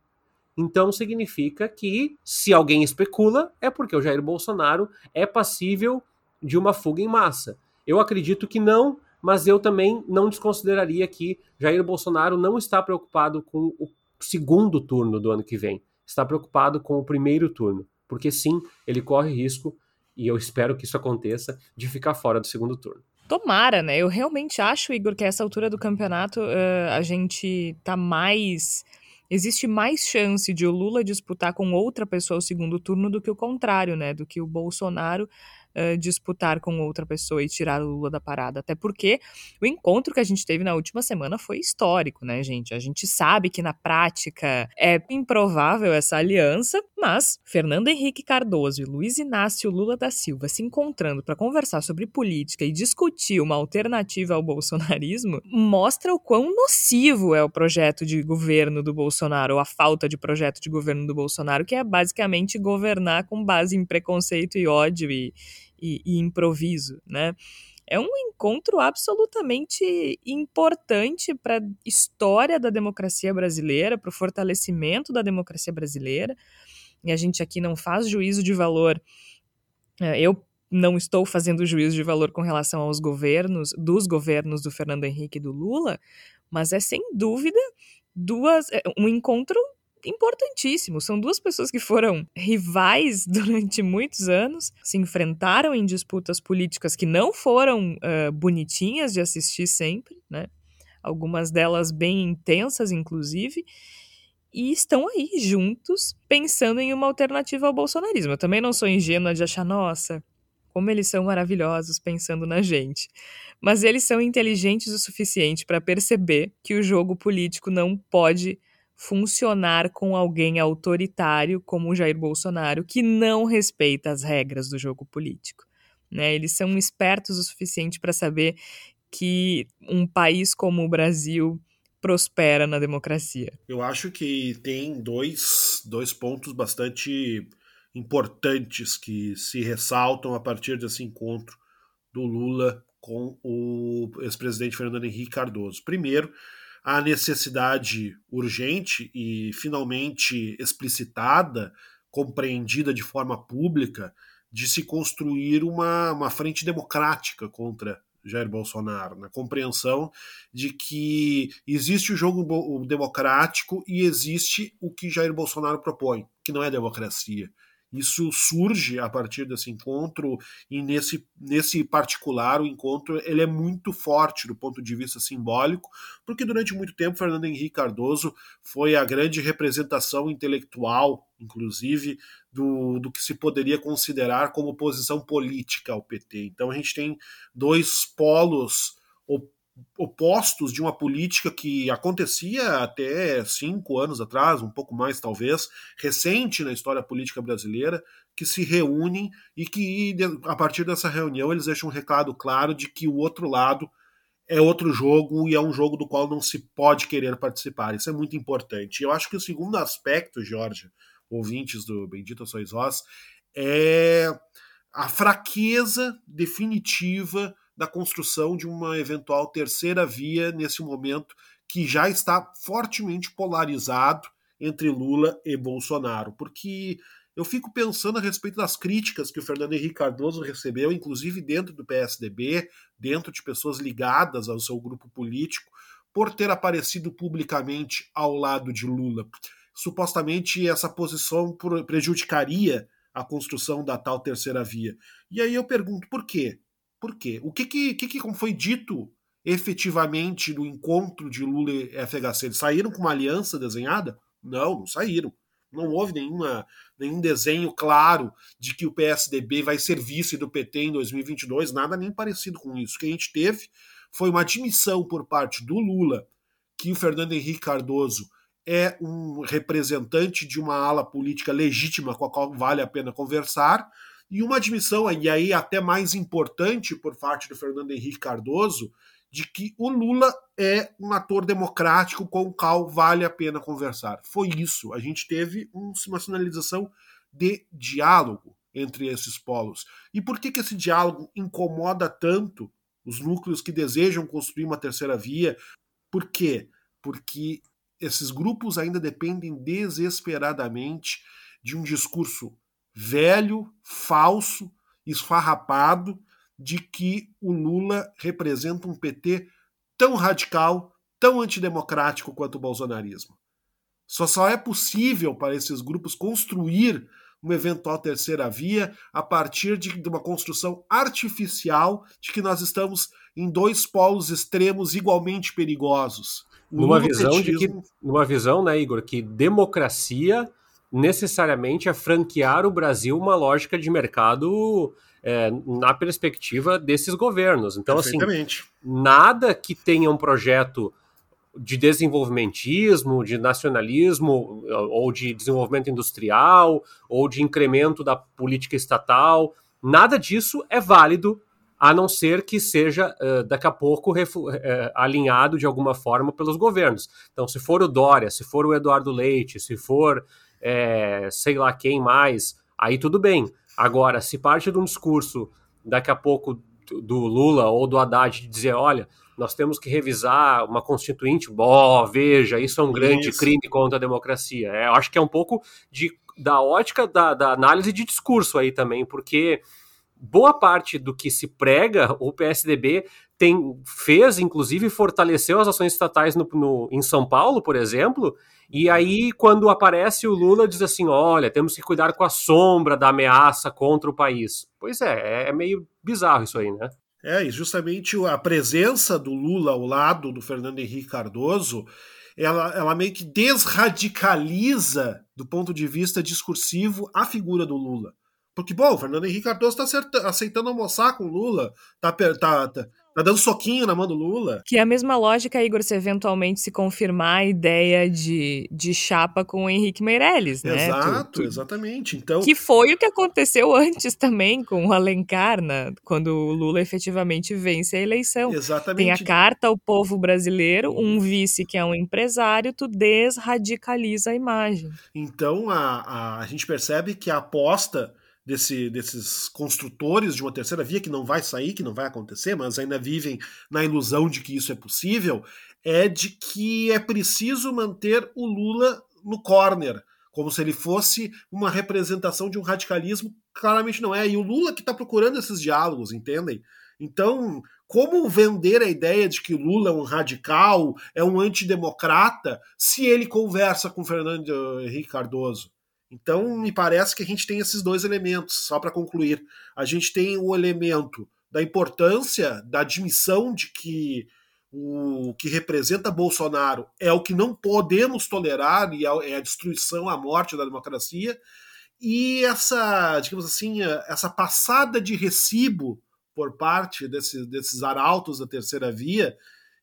então significa que se alguém especula, é porque o Jair Bolsonaro é passível de uma fuga em massa. Eu acredito que não, mas eu também não desconsideraria que Jair Bolsonaro não está preocupado com o segundo turno do ano que vem. Está preocupado com o primeiro turno. Porque sim, ele corre risco e eu espero que isso aconteça, de ficar fora do segundo turno. Tomara, né? Eu realmente acho, Igor, que a essa altura do campeonato uh, a gente tá mais. Existe mais chance de o Lula disputar com outra pessoa o segundo turno do que o contrário, né? Do que o Bolsonaro uh, disputar com outra pessoa e tirar o Lula da parada. Até porque o encontro que a gente teve na última semana foi histórico, né, gente? A gente sabe que na prática é improvável essa aliança, mas Fernando Henrique Cardoso e Luiz Inácio Lula da Silva se encontrando para conversar sobre política e discutir uma alternativa ao bolsonarismo mostra o quão nocivo é o projeto de governo do Bolsonaro, ou a falta de projeto de governo do Bolsonaro, que é basicamente governar com base em preconceito e ódio e, e, e improviso, né? É um encontro absolutamente importante para a história da democracia brasileira, para o fortalecimento da democracia brasileira. E a gente aqui não faz juízo de valor. É, eu não estou fazendo juízo de valor com relação aos governos, dos governos do Fernando Henrique e do Lula, mas é sem dúvida duas, é, um encontro importantíssimo. São duas pessoas que foram rivais durante muitos anos, se enfrentaram em disputas políticas que não foram uh, bonitinhas de assistir sempre, né? Algumas delas bem intensas, inclusive, e estão aí juntos pensando em uma alternativa ao bolsonarismo. Eu também não sou ingênua de achar, nossa, como eles são maravilhosos pensando na gente. Mas eles são inteligentes o suficiente para perceber que o jogo político não pode funcionar com alguém autoritário como o Jair Bolsonaro, que não respeita as regras do jogo político. Né? Eles são espertos o suficiente para saber que um país como o Brasil prospera na democracia. Eu acho que tem dois, dois pontos bastante importantes que se ressaltam a partir desse encontro do Lula com o ex-presidente Fernando Henrique Cardoso. Primeiro, a necessidade urgente e finalmente explicitada, compreendida de forma pública, de se construir uma, uma frente democrática contra Jair Bolsonaro, na compreensão de que existe o jogo democrático e existe o que Jair Bolsonaro propõe, que não é democracia. Isso surge a partir desse encontro e nesse, nesse particular o encontro ele é muito forte do ponto de vista simbólico, porque durante muito tempo Fernando Henrique Cardoso foi a grande representação intelectual, inclusive, do, do que se poderia considerar como posição política ao PT. Então a gente tem dois polos opostos de uma política que acontecia até cinco anos atrás, um pouco mais talvez, recente na história política brasileira, que se reúnem e que, a partir dessa reunião, eles deixam um recado claro de que o outro lado é outro jogo e é um jogo do qual não se pode querer participar. Isso é muito importante. Eu acho que o segundo aspecto, Jorge, ouvintes do Bendito Sois Vós, é a fraqueza definitiva da construção de uma eventual terceira via nesse momento que já está fortemente polarizado entre Lula e Bolsonaro, porque eu fico pensando a respeito das críticas que o Fernando Henrique Cardoso recebeu, inclusive dentro do PSDB, dentro de pessoas ligadas ao seu grupo político, por ter aparecido publicamente ao lado de Lula. Supostamente essa posição prejudicaria a construção da tal terceira via. E aí eu pergunto por quê? Por quê? O que, que, que, foi dito efetivamente no encontro de Lula e FHC? Eles saíram com uma aliança desenhada? Não, não saíram. Não houve nenhuma, nenhum desenho claro de que o PSDB vai ser vice do PT em 2022, nada nem parecido com isso. O que a gente teve foi uma admissão por parte do Lula que o Fernando Henrique Cardoso é um representante de uma ala política legítima com a qual vale a pena conversar, e uma admissão, e aí até mais importante por parte do Fernando Henrique Cardoso, de que o Lula é um ator democrático com o qual vale a pena conversar. Foi isso. A gente teve uma sinalização de diálogo entre esses polos. E por que, que esse diálogo incomoda tanto os núcleos que desejam construir uma terceira via? Por quê? Porque esses grupos ainda dependem desesperadamente de um discurso velho, falso, esfarrapado de que o Lula representa um PT tão radical, tão antidemocrático quanto o bolsonarismo. Só só é possível para esses grupos construir uma eventual terceira via a partir de, de uma construção artificial de que nós estamos em dois polos extremos igualmente perigosos. numa visão de que, numa visão, né, Igor, que democracia necessariamente a franquear o Brasil uma lógica de mercado é, na perspectiva desses governos. Então, assim, nada que tenha um projeto de desenvolvimentismo, de nacionalismo, ou de desenvolvimento industrial, ou de incremento da política estatal, nada disso é válido a não ser que seja uh, daqui a pouco uh, alinhado de alguma forma pelos governos. Então, se for o Dória, se for o Eduardo Leite, se for é, sei lá quem mais, aí tudo bem. Agora, se parte de um discurso daqui a pouco do Lula ou do Haddad de dizer, olha, nós temos que revisar uma constituinte, bom, veja, isso é um grande isso. crime contra a democracia. É, eu acho que é um pouco de, da ótica da, da análise de discurso aí também, porque boa parte do que se prega, o PSDB tem, fez, inclusive, fortaleceu as ações estatais no, no, em São Paulo, por exemplo, e aí, quando aparece o Lula, diz assim: olha, temos que cuidar com a sombra da ameaça contra o país. Pois é, é meio bizarro isso aí, né? É, e justamente a presença do Lula ao lado do Fernando Henrique Cardoso, ela, ela meio que desradicaliza, do ponto de vista discursivo, a figura do Lula. Porque, bom, o Fernando Henrique Cardoso está aceitando almoçar com o Lula, tá, tá, tá, Tá dando soquinho na mão do Lula. Que é a mesma lógica, Igor, se eventualmente se confirmar a ideia de, de chapa com o Henrique Meirelles, né? Exato, tu, tu... exatamente. Então... Que foi o que aconteceu antes também com o Alencar, né? quando o Lula efetivamente vence a eleição. Exatamente. Tem a carta ao povo brasileiro, um vice que é um empresário, tu desradicaliza a imagem. Então a, a, a gente percebe que a aposta desse, desses construtores de uma terceira via, que não vai sair, que não vai acontecer, mas ainda vivem na ilusão de que isso é possível, é de que é preciso manter o Lula no corner, como se ele fosse uma representação de um radicalismo. Claramente não é. E o Lula que está procurando esses diálogos, entendem? Então, como vender a ideia de que Lula é um radical, é um antidemocrata, se ele conversa com Fernando Henrique Cardoso? Então, me parece que a gente tem esses dois elementos, só para concluir. A gente tem o elemento da importância da admissão de que o que representa Bolsonaro é o que não podemos tolerar e é a destruição, a morte da democracia. E essa, digamos assim, essa passada de recibo por parte desse, desses arautos da terceira via,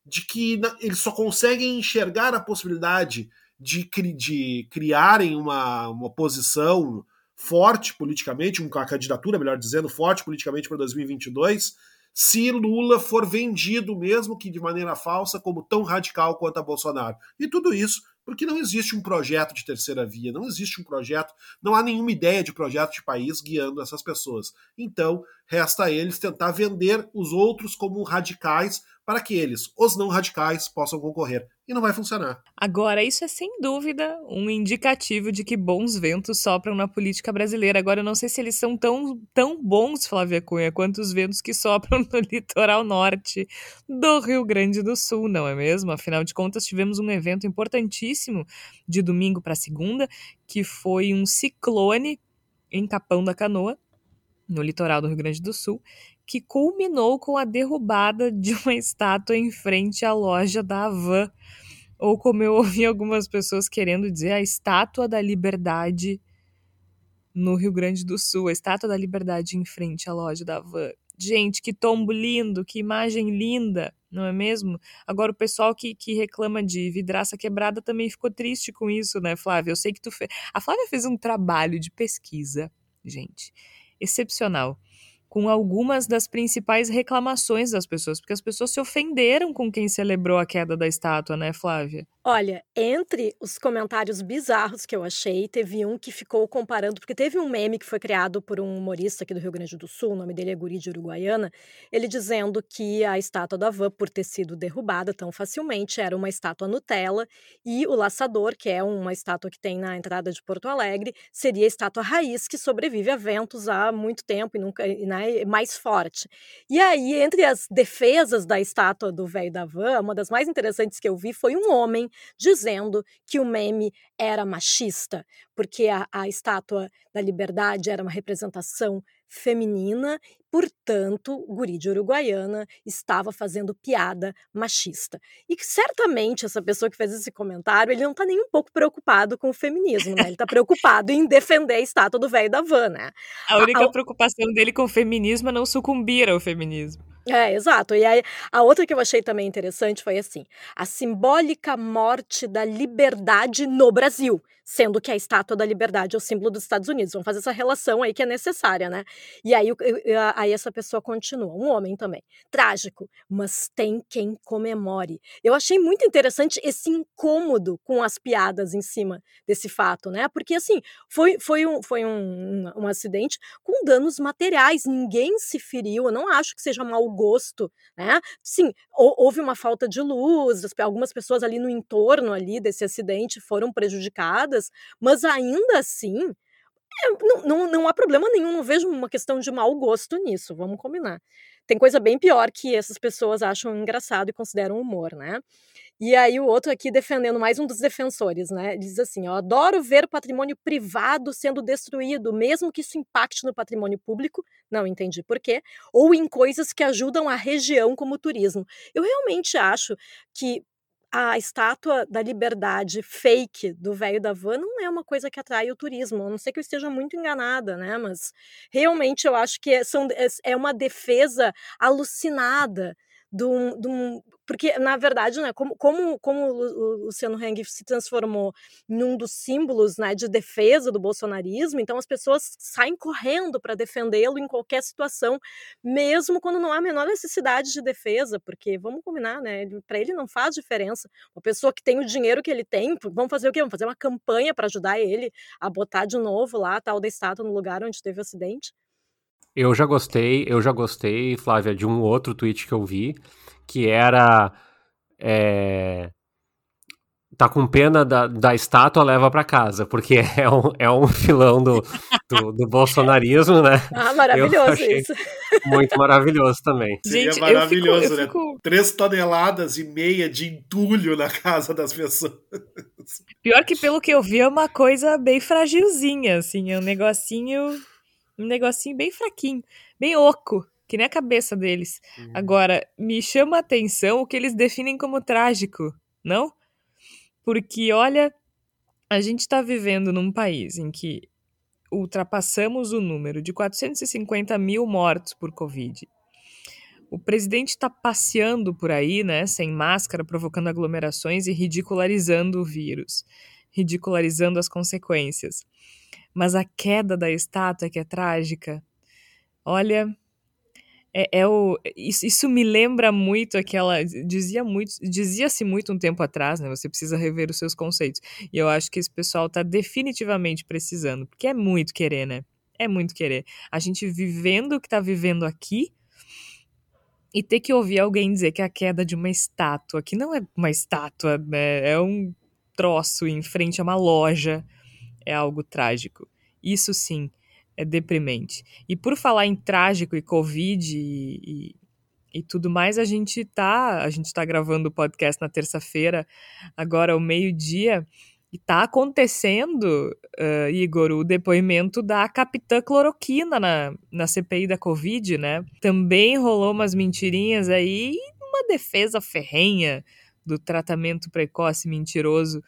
de que eles só conseguem enxergar a possibilidade de, de criarem uma, uma posição forte politicamente, uma candidatura, melhor dizendo, forte politicamente para 2022, se Lula for vendido, mesmo que de maneira falsa, como tão radical quanto a Bolsonaro. E tudo isso porque não existe um projeto de terceira via, não existe um projeto, não há nenhuma ideia de projeto de país guiando essas pessoas. Então, resta a eles tentar vender os outros como radicais para que eles, os não radicais, possam concorrer. E não vai funcionar. Agora, isso é sem dúvida um indicativo de que bons ventos sopram na política brasileira. Agora, eu não sei se eles são tão, tão bons, Flávia Cunha, quanto os ventos que sopram no litoral norte do Rio Grande do Sul, não é mesmo? Afinal de contas, tivemos um evento importantíssimo de domingo para segunda, que foi um ciclone em Capão da Canoa, no litoral do Rio Grande do Sul, que culminou com a derrubada de uma estátua em frente à loja da Havan. Ou como eu ouvi algumas pessoas querendo dizer, a estátua da liberdade no Rio Grande do Sul, a estátua da liberdade em frente à loja da Havan. Gente, que tombo lindo, que imagem linda, não é mesmo? Agora, o pessoal que, que reclama de vidraça quebrada também ficou triste com isso, né, Flávia? Eu sei que tu fez. A Flávia fez um trabalho de pesquisa, gente, excepcional com algumas das principais reclamações das pessoas, porque as pessoas se ofenderam com quem celebrou a queda da estátua, né, Flávia? Olha, entre os comentários bizarros que eu achei, teve um que ficou comparando, porque teve um meme que foi criado por um humorista aqui do Rio Grande do Sul, o nome dele é Guri de Uruguaiana, ele dizendo que a estátua da Van, por ter sido derrubada tão facilmente, era uma estátua Nutella, e o Laçador, que é uma estátua que tem na entrada de Porto Alegre, seria a estátua raiz que sobrevive a ventos há muito tempo e nunca e, né, mais forte. E aí, entre as defesas da estátua do velho da Van, uma das mais interessantes que eu vi foi um homem dizendo que o meme era machista, porque a, a estátua da liberdade era uma representação feminina, portanto, o guri de Uruguaiana estava fazendo piada machista. E que certamente essa pessoa que fez esse comentário, ele não está nem um pouco preocupado com o feminismo, né? Ele está preocupado em defender a estátua do velho da van, né? A única a, preocupação dele com o feminismo é não sucumbir ao feminismo. É, exato. E aí, a outra que eu achei também interessante foi assim: a simbólica morte da liberdade no Brasil, sendo que a estátua da liberdade é o símbolo dos Estados Unidos. Vamos fazer essa relação aí que é necessária, né? E aí, aí essa pessoa continua, um homem também. Trágico, mas tem quem comemore. Eu achei muito interessante esse incômodo com as piadas em cima desse fato, né? Porque assim, foi, foi, um, foi um, um, acidente com danos materiais, ninguém se feriu. Eu não acho que seja mau gosto, né? Sim, houve uma falta de luz, algumas pessoas ali no entorno ali desse acidente foram prejudicadas, mas ainda assim é, não, não, não há problema nenhum, não vejo uma questão de mau gosto nisso, vamos combinar. Tem coisa bem pior que essas pessoas acham engraçado e consideram humor, né? E aí o outro aqui defendendo mais um dos defensores, né? Diz assim: ó, adoro ver patrimônio privado sendo destruído, mesmo que isso impacte no patrimônio público. Não entendi por quê. Ou em coisas que ajudam a região, como o turismo. Eu realmente acho que a estátua da liberdade fake do velho da van não é uma coisa que atrai o turismo, a não ser que eu esteja muito enganada, né? Mas realmente eu acho que são, é, é uma defesa alucinada de um, de um porque na verdade, né, como, como, como o Luciano Heng se transformou em um dos símbolos, né, de defesa do bolsonarismo, então as pessoas saem correndo para defendê-lo em qualquer situação, mesmo quando não há a menor necessidade de defesa, porque vamos combinar, né, para ele não faz diferença. Uma pessoa que tem o dinheiro que ele tem, vamos fazer o quê? Vamos fazer uma campanha para ajudar ele a botar de novo lá tal da estátua no lugar onde teve o acidente? Eu já gostei, eu já gostei, Flávia, de um outro tweet que eu vi, que era. É, tá com pena da, da estátua, leva para casa, porque é um, é um filão do, do, do bolsonarismo, né? Ah, maravilhoso isso. Muito maravilhoso também. Gente, Seria maravilhoso, eu fico, eu fico... né? Três toneladas e meia de entulho na casa das pessoas. Pior que pelo que eu vi, é uma coisa bem fragilzinha, assim, é um negocinho. Um negocinho bem fraquinho, bem oco que nem a cabeça deles. Uhum. Agora, me chama a atenção o que eles definem como trágico, não? Porque, olha, a gente está vivendo num país em que ultrapassamos o número de 450 mil mortos por Covid. O presidente está passeando por aí, né, sem máscara, provocando aglomerações e ridicularizando o vírus, ridicularizando as consequências. Mas a queda da estátua que é trágica, olha, é, é o, isso, isso, me lembra muito aquela. Dizia muito, dizia-se muito um tempo atrás, né? Você precisa rever os seus conceitos. E eu acho que esse pessoal está definitivamente precisando, porque é muito querer, né? É muito querer. A gente vivendo o que está vivendo aqui e ter que ouvir alguém dizer que a queda de uma estátua, que não é uma estátua, né? É um troço em frente a uma loja, é algo trágico. Isso sim é deprimente. E por falar em trágico e Covid e, e, e tudo mais, a gente tá, a gente tá gravando o podcast na terça-feira, agora ao meio-dia, e tá acontecendo, uh, Igor, o depoimento da capitã cloroquina na, na CPI da Covid, né? Também rolou umas mentirinhas aí, uma defesa ferrenha do tratamento precoce mentiroso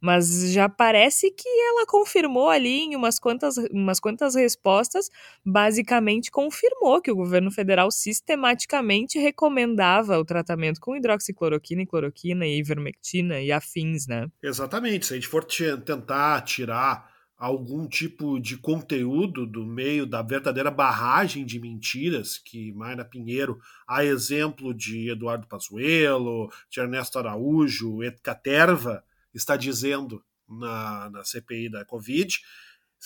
mas já parece que ela confirmou ali em umas quantas, umas quantas respostas, basicamente confirmou que o governo federal sistematicamente recomendava o tratamento com hidroxicloroquina e cloroquina e ivermectina e afins, né? Exatamente. Se a gente for tentar tirar algum tipo de conteúdo do meio da verdadeira barragem de mentiras que Mayra Pinheiro, a exemplo de Eduardo Pazuello, de Ernesto Araújo, Caterva, está dizendo na, na CPI da Covid,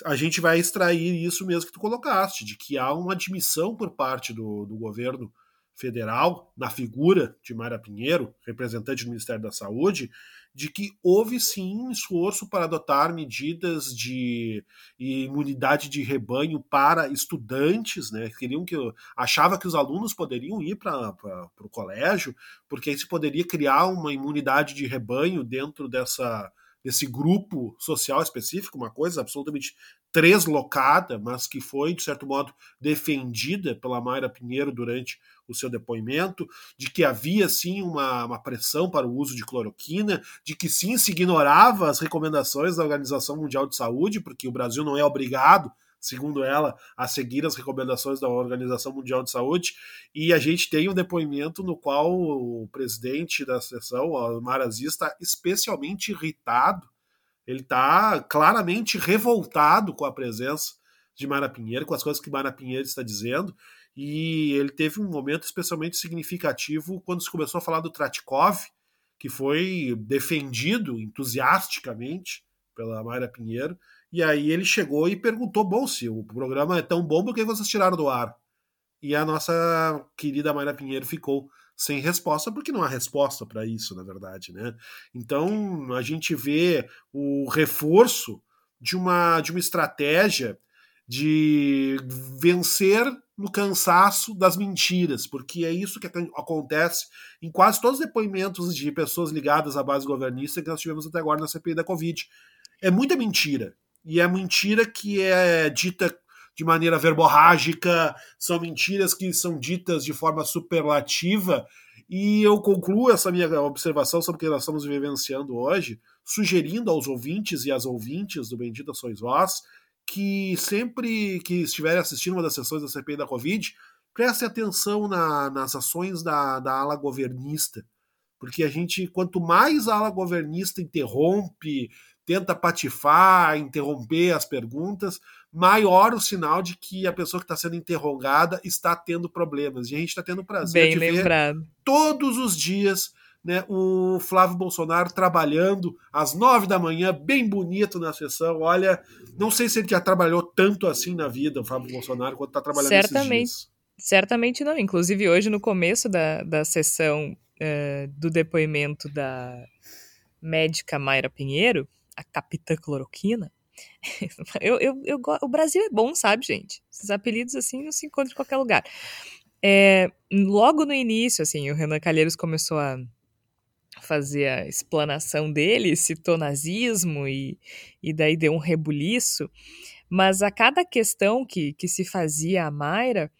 a gente vai extrair isso mesmo que tu colocaste, de que há uma admissão por parte do, do governo federal, na figura de Mara Pinheiro, representante do Ministério da Saúde, de que houve sim esforço para adotar medidas de imunidade de rebanho para estudantes, né? Queriam que achava que os alunos poderiam ir para o colégio, porque aí se poderia criar uma imunidade de rebanho dentro dessa desse grupo social específico, uma coisa absolutamente treslocada, mas que foi, de certo modo, defendida pela Mayra Pinheiro durante o seu depoimento, de que havia sim uma, uma pressão para o uso de cloroquina, de que sim se ignorava as recomendações da Organização Mundial de Saúde, porque o Brasil não é obrigado segundo ela, a seguir as recomendações da Organização Mundial de Saúde. E a gente tem um depoimento no qual o presidente da sessão, o Marazzi, está especialmente irritado. Ele está claramente revoltado com a presença de Mara Pinheiro, com as coisas que Mara Pinheiro está dizendo. E ele teve um momento especialmente significativo quando se começou a falar do Tratkov, que foi defendido entusiasticamente pela Mayra Pinheiro. E aí ele chegou e perguntou: bom, se o programa é tão bom, por que vocês tiraram do ar? E a nossa querida Mayra Pinheiro ficou sem resposta, porque não há resposta para isso, na verdade. Né? Então a gente vê o reforço de uma, de uma estratégia de vencer no cansaço das mentiras, porque é isso que acontece em quase todos os depoimentos de pessoas ligadas à base governista que nós tivemos até agora na CPI da Covid. É muita mentira. E é mentira que é dita de maneira verborrágica, são mentiras que são ditas de forma superlativa. E eu concluo essa minha observação sobre o que nós estamos vivenciando hoje, sugerindo aos ouvintes e às ouvintes do Bendita Sois Vós que sempre que estiverem assistindo uma das sessões da CPI da Covid, preste atenção na, nas ações da, da ala governista, porque a gente, quanto mais a ala governista interrompe, tenta patifar, interromper as perguntas, maior o sinal de que a pessoa que está sendo interrogada está tendo problemas. E a gente está tendo prazer Bem de lembrado. ver todos os dias né, o Flávio Bolsonaro trabalhando às nove da manhã, bem bonito na sessão. Olha, não sei se ele já trabalhou tanto assim na vida, o Flávio Bolsonaro, quanto está trabalhando Certamente. esses dias. Certamente não. Inclusive, hoje, no começo da, da sessão uh, do depoimento da médica Mayra Pinheiro, a capitã cloroquina, eu, eu, eu, o Brasil é bom, sabe, gente? Esses apelidos assim não se encontram em qualquer lugar. É, logo no início, assim, o Renan Calheiros começou a fazer a explanação dele, citou nazismo e, e daí deu um rebuliço, mas a cada questão que, que se fazia a Mayra,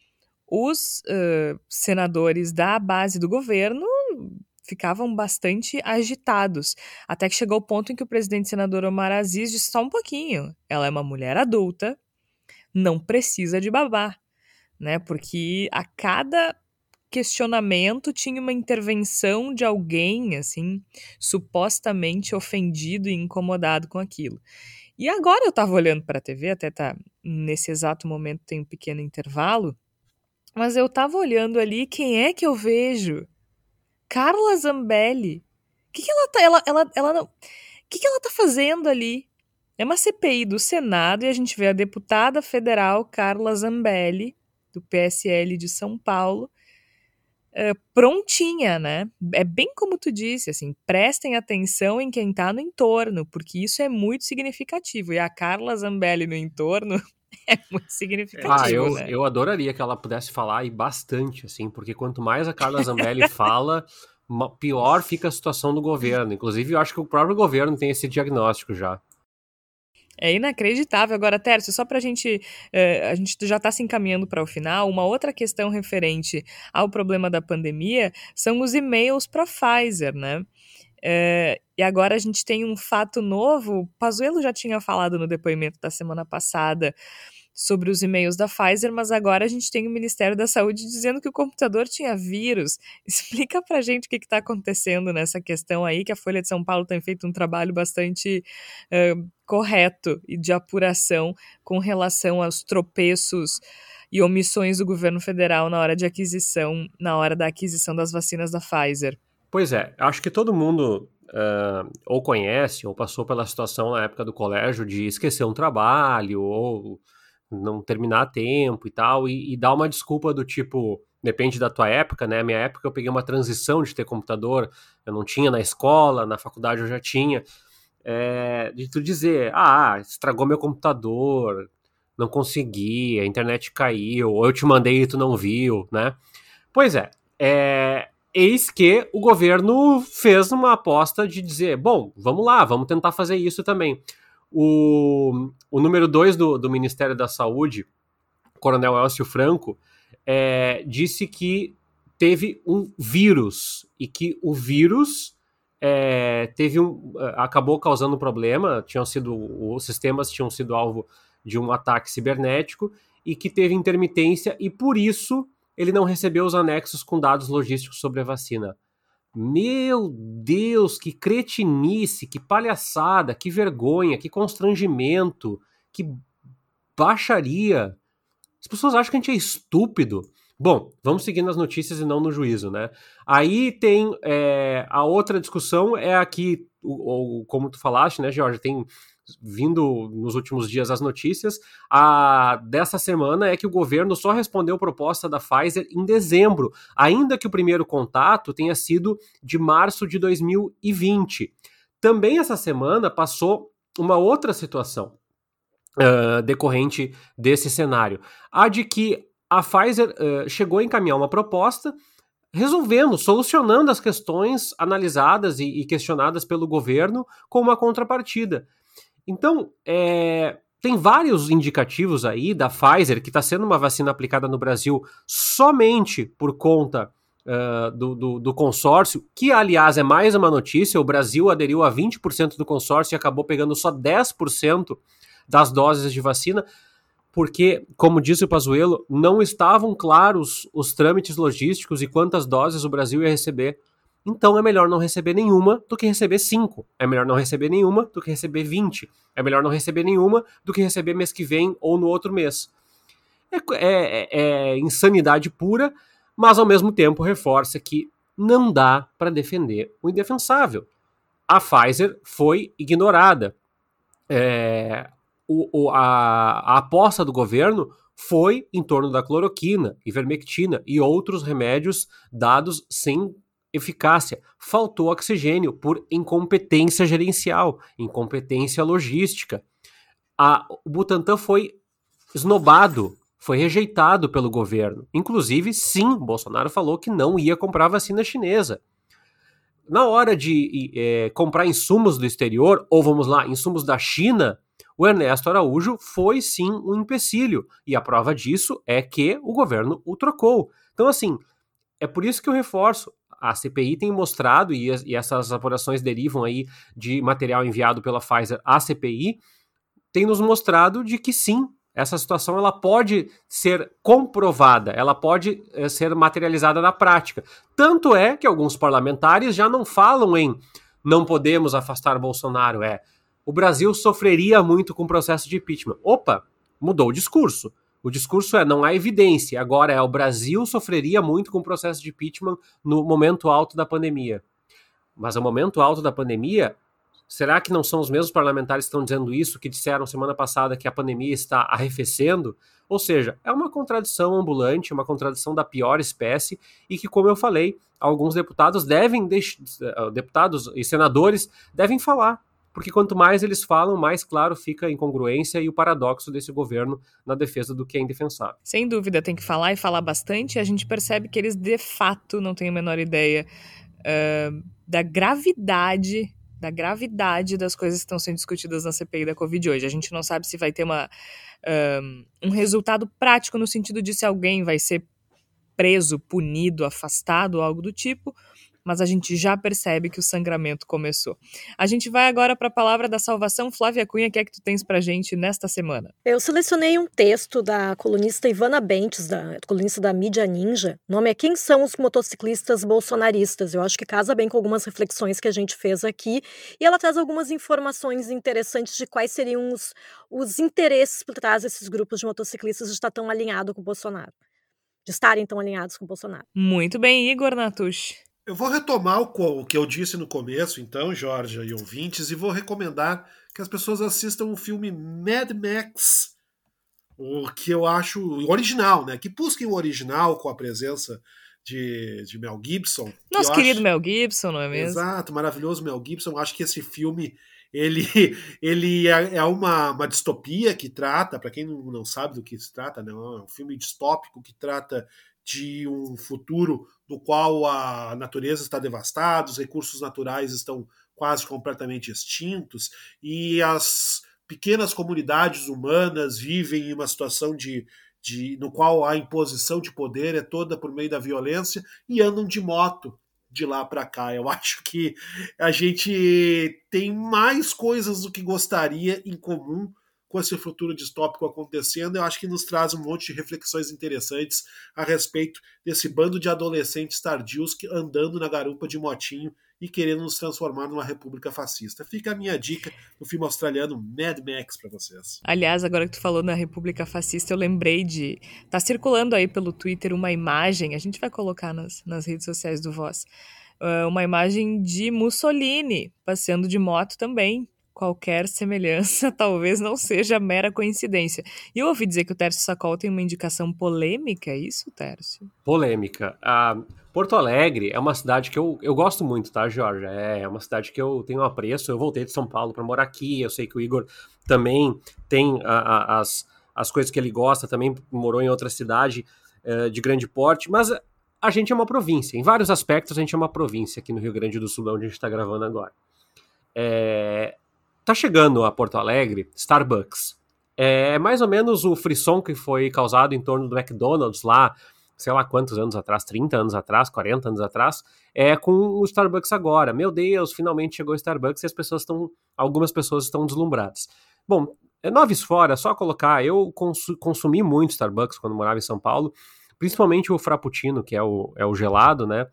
os uh, senadores da base do governo ficavam bastante agitados, até que chegou o ponto em que o presidente senador Omar Aziz disse só um pouquinho, ela é uma mulher adulta, não precisa de babá, né? Porque a cada questionamento tinha uma intervenção de alguém, assim, supostamente ofendido e incomodado com aquilo. E agora eu estava olhando para a TV, até tá nesse exato momento tem um pequeno intervalo, mas eu estava olhando ali quem é que eu vejo? Carla Zambelli. O que, que ela tá. Ela, ela, ela não. O que, que ela tá fazendo ali? É uma CPI do Senado e a gente vê a deputada federal Carla Zambelli, do PSL de São Paulo, uh, prontinha, né? É bem como tu disse, assim, prestem atenção em quem tá no entorno, porque isso é muito significativo. E a Carla Zambelli no entorno é muito significativo. Ah, eu, né? eu adoraria que ela pudesse falar e bastante, assim, porque quanto mais a Carla Zambelli fala, pior fica a situação do governo. Inclusive, eu acho que o próprio governo tem esse diagnóstico já. É inacreditável. Agora, Tércio, só para a gente. Uh, a gente já está se encaminhando para o final. Uma outra questão referente ao problema da pandemia são os e-mails para Pfizer, né? Uh, e agora a gente tem um fato novo. Pazuello já tinha falado no depoimento da semana passada sobre os e-mails da Pfizer, mas agora a gente tem o Ministério da Saúde dizendo que o computador tinha vírus. Explica pra gente o que está acontecendo nessa questão aí, que a Folha de São Paulo tem feito um trabalho bastante correto e de apuração com relação aos tropeços e omissões do governo federal na hora de aquisição, na hora da aquisição das vacinas da Pfizer. Pois é, acho que todo mundo uh, ou conhece ou passou pela situação na época do colégio de esquecer um trabalho ou não terminar a tempo e tal, e, e dar uma desculpa do tipo, depende da tua época, né? Minha época eu peguei uma transição de ter computador, eu não tinha na escola, na faculdade eu já tinha. É, de tu dizer, ah, estragou meu computador, não consegui, a internet caiu, ou eu te mandei e tu não viu, né? Pois é, é eis que o governo fez uma aposta de dizer, bom, vamos lá, vamos tentar fazer isso também. O, o número 2 do, do Ministério da Saúde, Coronel Elcio Franco, é, disse que teve um vírus e que o vírus é, teve um, acabou causando um problema, tinham sido os sistemas tinham sido alvo de um ataque cibernético e que teve intermitência e por isso ele não recebeu os anexos com dados logísticos sobre a vacina. Meu Deus, que cretinice, que palhaçada, que vergonha, que constrangimento, que baixaria. As pessoas acham que a gente é estúpido. Bom, vamos seguir nas notícias e não no juízo, né? Aí tem é, a outra discussão é aqui, ou, como tu falaste, né, Jorge, tem vindo nos últimos dias as notícias, a dessa semana é que o governo só respondeu proposta da Pfizer em dezembro, ainda que o primeiro contato tenha sido de março de 2020. Também essa semana passou uma outra situação uh, decorrente desse cenário, a de que a Pfizer uh, chegou a encaminhar uma proposta resolvendo, solucionando as questões analisadas e, e questionadas pelo governo com uma contrapartida. Então, é, tem vários indicativos aí da Pfizer, que está sendo uma vacina aplicada no Brasil somente por conta uh, do, do, do, consórcio, que aliás é mais uma notícia: o Brasil aderiu a 20% do consórcio e acabou pegando só 10% das doses de vacina. Porque, como disse o Pazuello, não estavam claros os trâmites logísticos e quantas doses o Brasil ia receber. Então é melhor não receber nenhuma do que receber cinco. É melhor não receber nenhuma do que receber 20. É melhor não receber nenhuma do que receber mês que vem ou no outro mês. É, é, é insanidade pura, mas ao mesmo tempo reforça que não dá para defender o indefensável. A Pfizer foi ignorada. É, o, o, a, a aposta do governo foi em torno da cloroquina, ivermectina e outros remédios dados sem eficácia. Faltou oxigênio por incompetência gerencial, incompetência logística. A, o Butantan foi esnobado, foi rejeitado pelo governo. Inclusive, sim, Bolsonaro falou que não ia comprar vacina chinesa. Na hora de é, comprar insumos do exterior, ou vamos lá, insumos da China, o Ernesto Araújo foi sim um empecilho. E a prova disso é que o governo o trocou. Então, assim, é por isso que eu reforço. A CPI tem mostrado, e, essas apurações derivam aí de material enviado pela Pfizer à CPI, tem nos mostrado de que sim, essa situação ela pode ser comprovada, ela pode é, ser materializada na prática. Tanto é que alguns parlamentares já não falam em não podemos afastar Bolsonaro, é o Brasil sofreria muito com o processo de impeachment. Opa, mudou o discurso. O discurso é não há evidência, agora é o Brasil sofreria muito com o processo de impeachment no momento alto da pandemia. Mas o momento alto da pandemia, será que não são os mesmos parlamentares que estão dizendo isso, que disseram semana passada que a pandemia está arrefecendo? Ou seja, é uma contradição ambulante, uma contradição da pior espécie e que, como eu falei, alguns deputados devem, eh, deputados e senadores devem falar porque quanto mais eles falam, mais claro fica a incongruência e o paradoxo desse governo na defesa do que é indefensável. Sem dúvida, tem que falar e falar bastante, e a gente percebe que eles de fato não têm a menor ideia uh, da gravidade da gravidade das coisas que estão sendo discutidas na CPI da Covid hoje. A gente não sabe se vai ter uma, um, um resultado prático no sentido de se alguém vai ser preso, punido, afastado, algo do tipo, mas a gente já percebe que o sangramento começou. A gente vai agora para a palavra da salvação. Flávia Cunha, o que é que tu tens para gente nesta semana? Eu selecionei um texto da colunista Ivana Bentes, da colunista da Mídia Ninja. O nome é Quem são os motociclistas bolsonaristas? Eu acho que casa bem com algumas reflexões que a gente fez aqui. E ela traz algumas informações interessantes de quais seriam os, os interesses por trás desses grupos de motociclistas de estar tão alinhado com o Bolsonaro. De estarem tão alinhados com o Bolsonaro. Muito bem, Igor Natush. Eu vou retomar o que eu disse no começo, então, Jorge e ouvintes, e vou recomendar que as pessoas assistam o filme Mad Max, o que eu acho original, né? Que busquem o original com a presença de, de Mel Gibson. Nosso querido acho... Mel Gibson, não é mesmo? Exato, maravilhoso Mel Gibson. Acho que esse filme ele, ele é, é uma, uma distopia que trata, para quem não sabe do que se trata, né? é um filme distópico que trata de um futuro no qual a natureza está devastada, os recursos naturais estão quase completamente extintos e as pequenas comunidades humanas vivem em uma situação de, de no qual a imposição de poder é toda por meio da violência e andam de moto de lá para cá. Eu acho que a gente tem mais coisas do que gostaria em comum com esse futuro distópico acontecendo, eu acho que nos traz um monte de reflexões interessantes a respeito desse bando de adolescentes tardios que andando na garupa de motinho e querendo nos transformar numa república fascista. Fica a minha dica do filme australiano Mad Max para vocês. Aliás, agora que tu falou na república fascista, eu lembrei de tá circulando aí pelo Twitter uma imagem, a gente vai colocar nas, nas redes sociais do Voz, uh, uma imagem de Mussolini passeando de moto também qualquer semelhança talvez não seja mera coincidência. E eu ouvi dizer que o Tércio Sacol tem uma indicação polêmica, é isso, Tércio? Polêmica. Ah, Porto Alegre é uma cidade que eu, eu gosto muito, tá, Jorge? É, é uma cidade que eu tenho apreço. Eu voltei de São Paulo para morar aqui. Eu sei que o Igor também tem a, a, as, as coisas que ele gosta, também morou em outra cidade é, de grande porte, mas a gente é uma província. Em vários aspectos, a gente é uma província aqui no Rio Grande do Sul, onde a gente está gravando agora. É, Tá chegando a Porto Alegre Starbucks. É mais ou menos o frisson que foi causado em torno do McDonald's lá, sei lá quantos anos atrás, 30 anos atrás, 40 anos atrás, é com o Starbucks agora. Meu Deus, finalmente chegou o Starbucks e as pessoas estão, algumas pessoas estão deslumbradas. Bom, é noves fora, só colocar. Eu consumi muito Starbucks quando morava em São Paulo, principalmente o Frappuccino, que é o, é o gelado, né?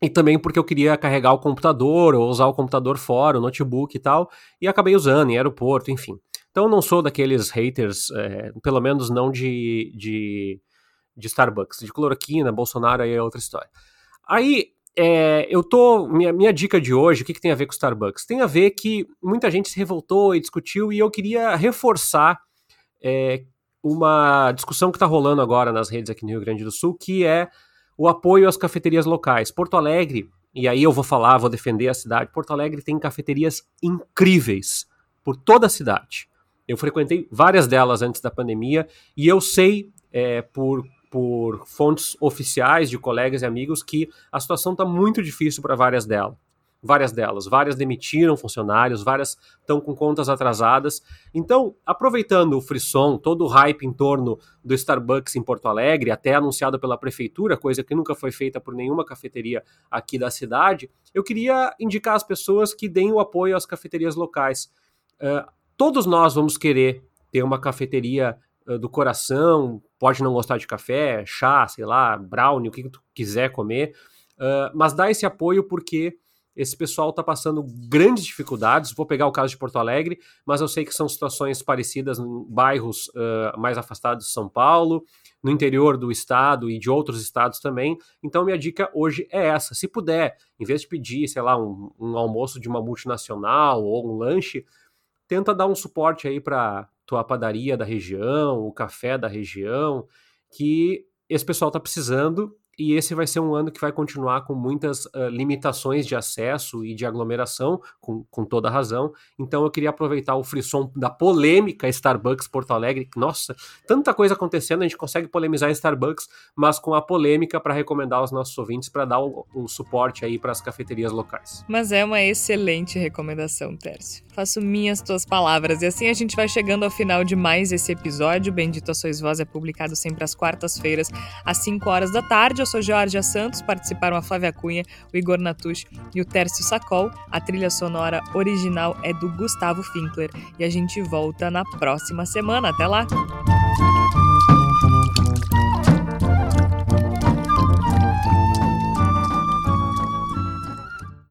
E também porque eu queria carregar o computador ou usar o computador fora, o notebook e tal, e acabei usando em aeroporto, enfim. Então não sou daqueles haters, é, pelo menos não de, de, de Starbucks. De cloroquina, Bolsonaro aí é outra história. Aí é, eu tô. Minha, minha dica de hoje, o que, que tem a ver com Starbucks? Tem a ver que muita gente se revoltou e discutiu, e eu queria reforçar é, uma discussão que está rolando agora nas redes aqui no Rio Grande do Sul, que é o apoio às cafeterias locais. Porto Alegre, e aí eu vou falar, vou defender a cidade. Porto Alegre tem cafeterias incríveis por toda a cidade. Eu frequentei várias delas antes da pandemia e eu sei é, por por fontes oficiais de colegas e amigos que a situação está muito difícil para várias delas. Várias delas, várias demitiram funcionários, várias estão com contas atrasadas. Então, aproveitando o frisson, todo o hype em torno do Starbucks em Porto Alegre, até anunciado pela prefeitura, coisa que nunca foi feita por nenhuma cafeteria aqui da cidade, eu queria indicar às pessoas que deem o apoio às cafeterias locais. Uh, todos nós vamos querer ter uma cafeteria uh, do coração, pode não gostar de café, chá, sei lá, brownie, o que tu quiser comer, uh, mas dá esse apoio porque esse pessoal está passando grandes dificuldades. Vou pegar o caso de Porto Alegre, mas eu sei que são situações parecidas em bairros uh, mais afastados de São Paulo, no interior do estado e de outros estados também. Então, minha dica hoje é essa: se puder, em vez de pedir, sei lá, um, um almoço de uma multinacional ou um lanche, tenta dar um suporte aí para tua padaria da região, o café da região, que esse pessoal está precisando e esse vai ser um ano que vai continuar com muitas uh, limitações de acesso e de aglomeração, com, com toda razão. Então eu queria aproveitar o frisson da polêmica Starbucks Porto Alegre. Nossa, tanta coisa acontecendo, a gente consegue polemizar Starbucks, mas com a polêmica para recomendar aos nossos ouvintes para dar o, o, suporte aí para as cafeterias locais. Mas é uma excelente recomendação, Tércio. Faço minhas tuas palavras. E assim a gente vai chegando ao final de mais esse episódio. Bendito a Sois Voz é publicado sempre às quartas-feiras, às 5 horas da tarde sou Georgia Santos, participaram a Flávia Cunha, o Igor Natush e o Tércio Sacol. A trilha sonora original é do Gustavo Finkler e a gente volta na próxima semana. Até lá!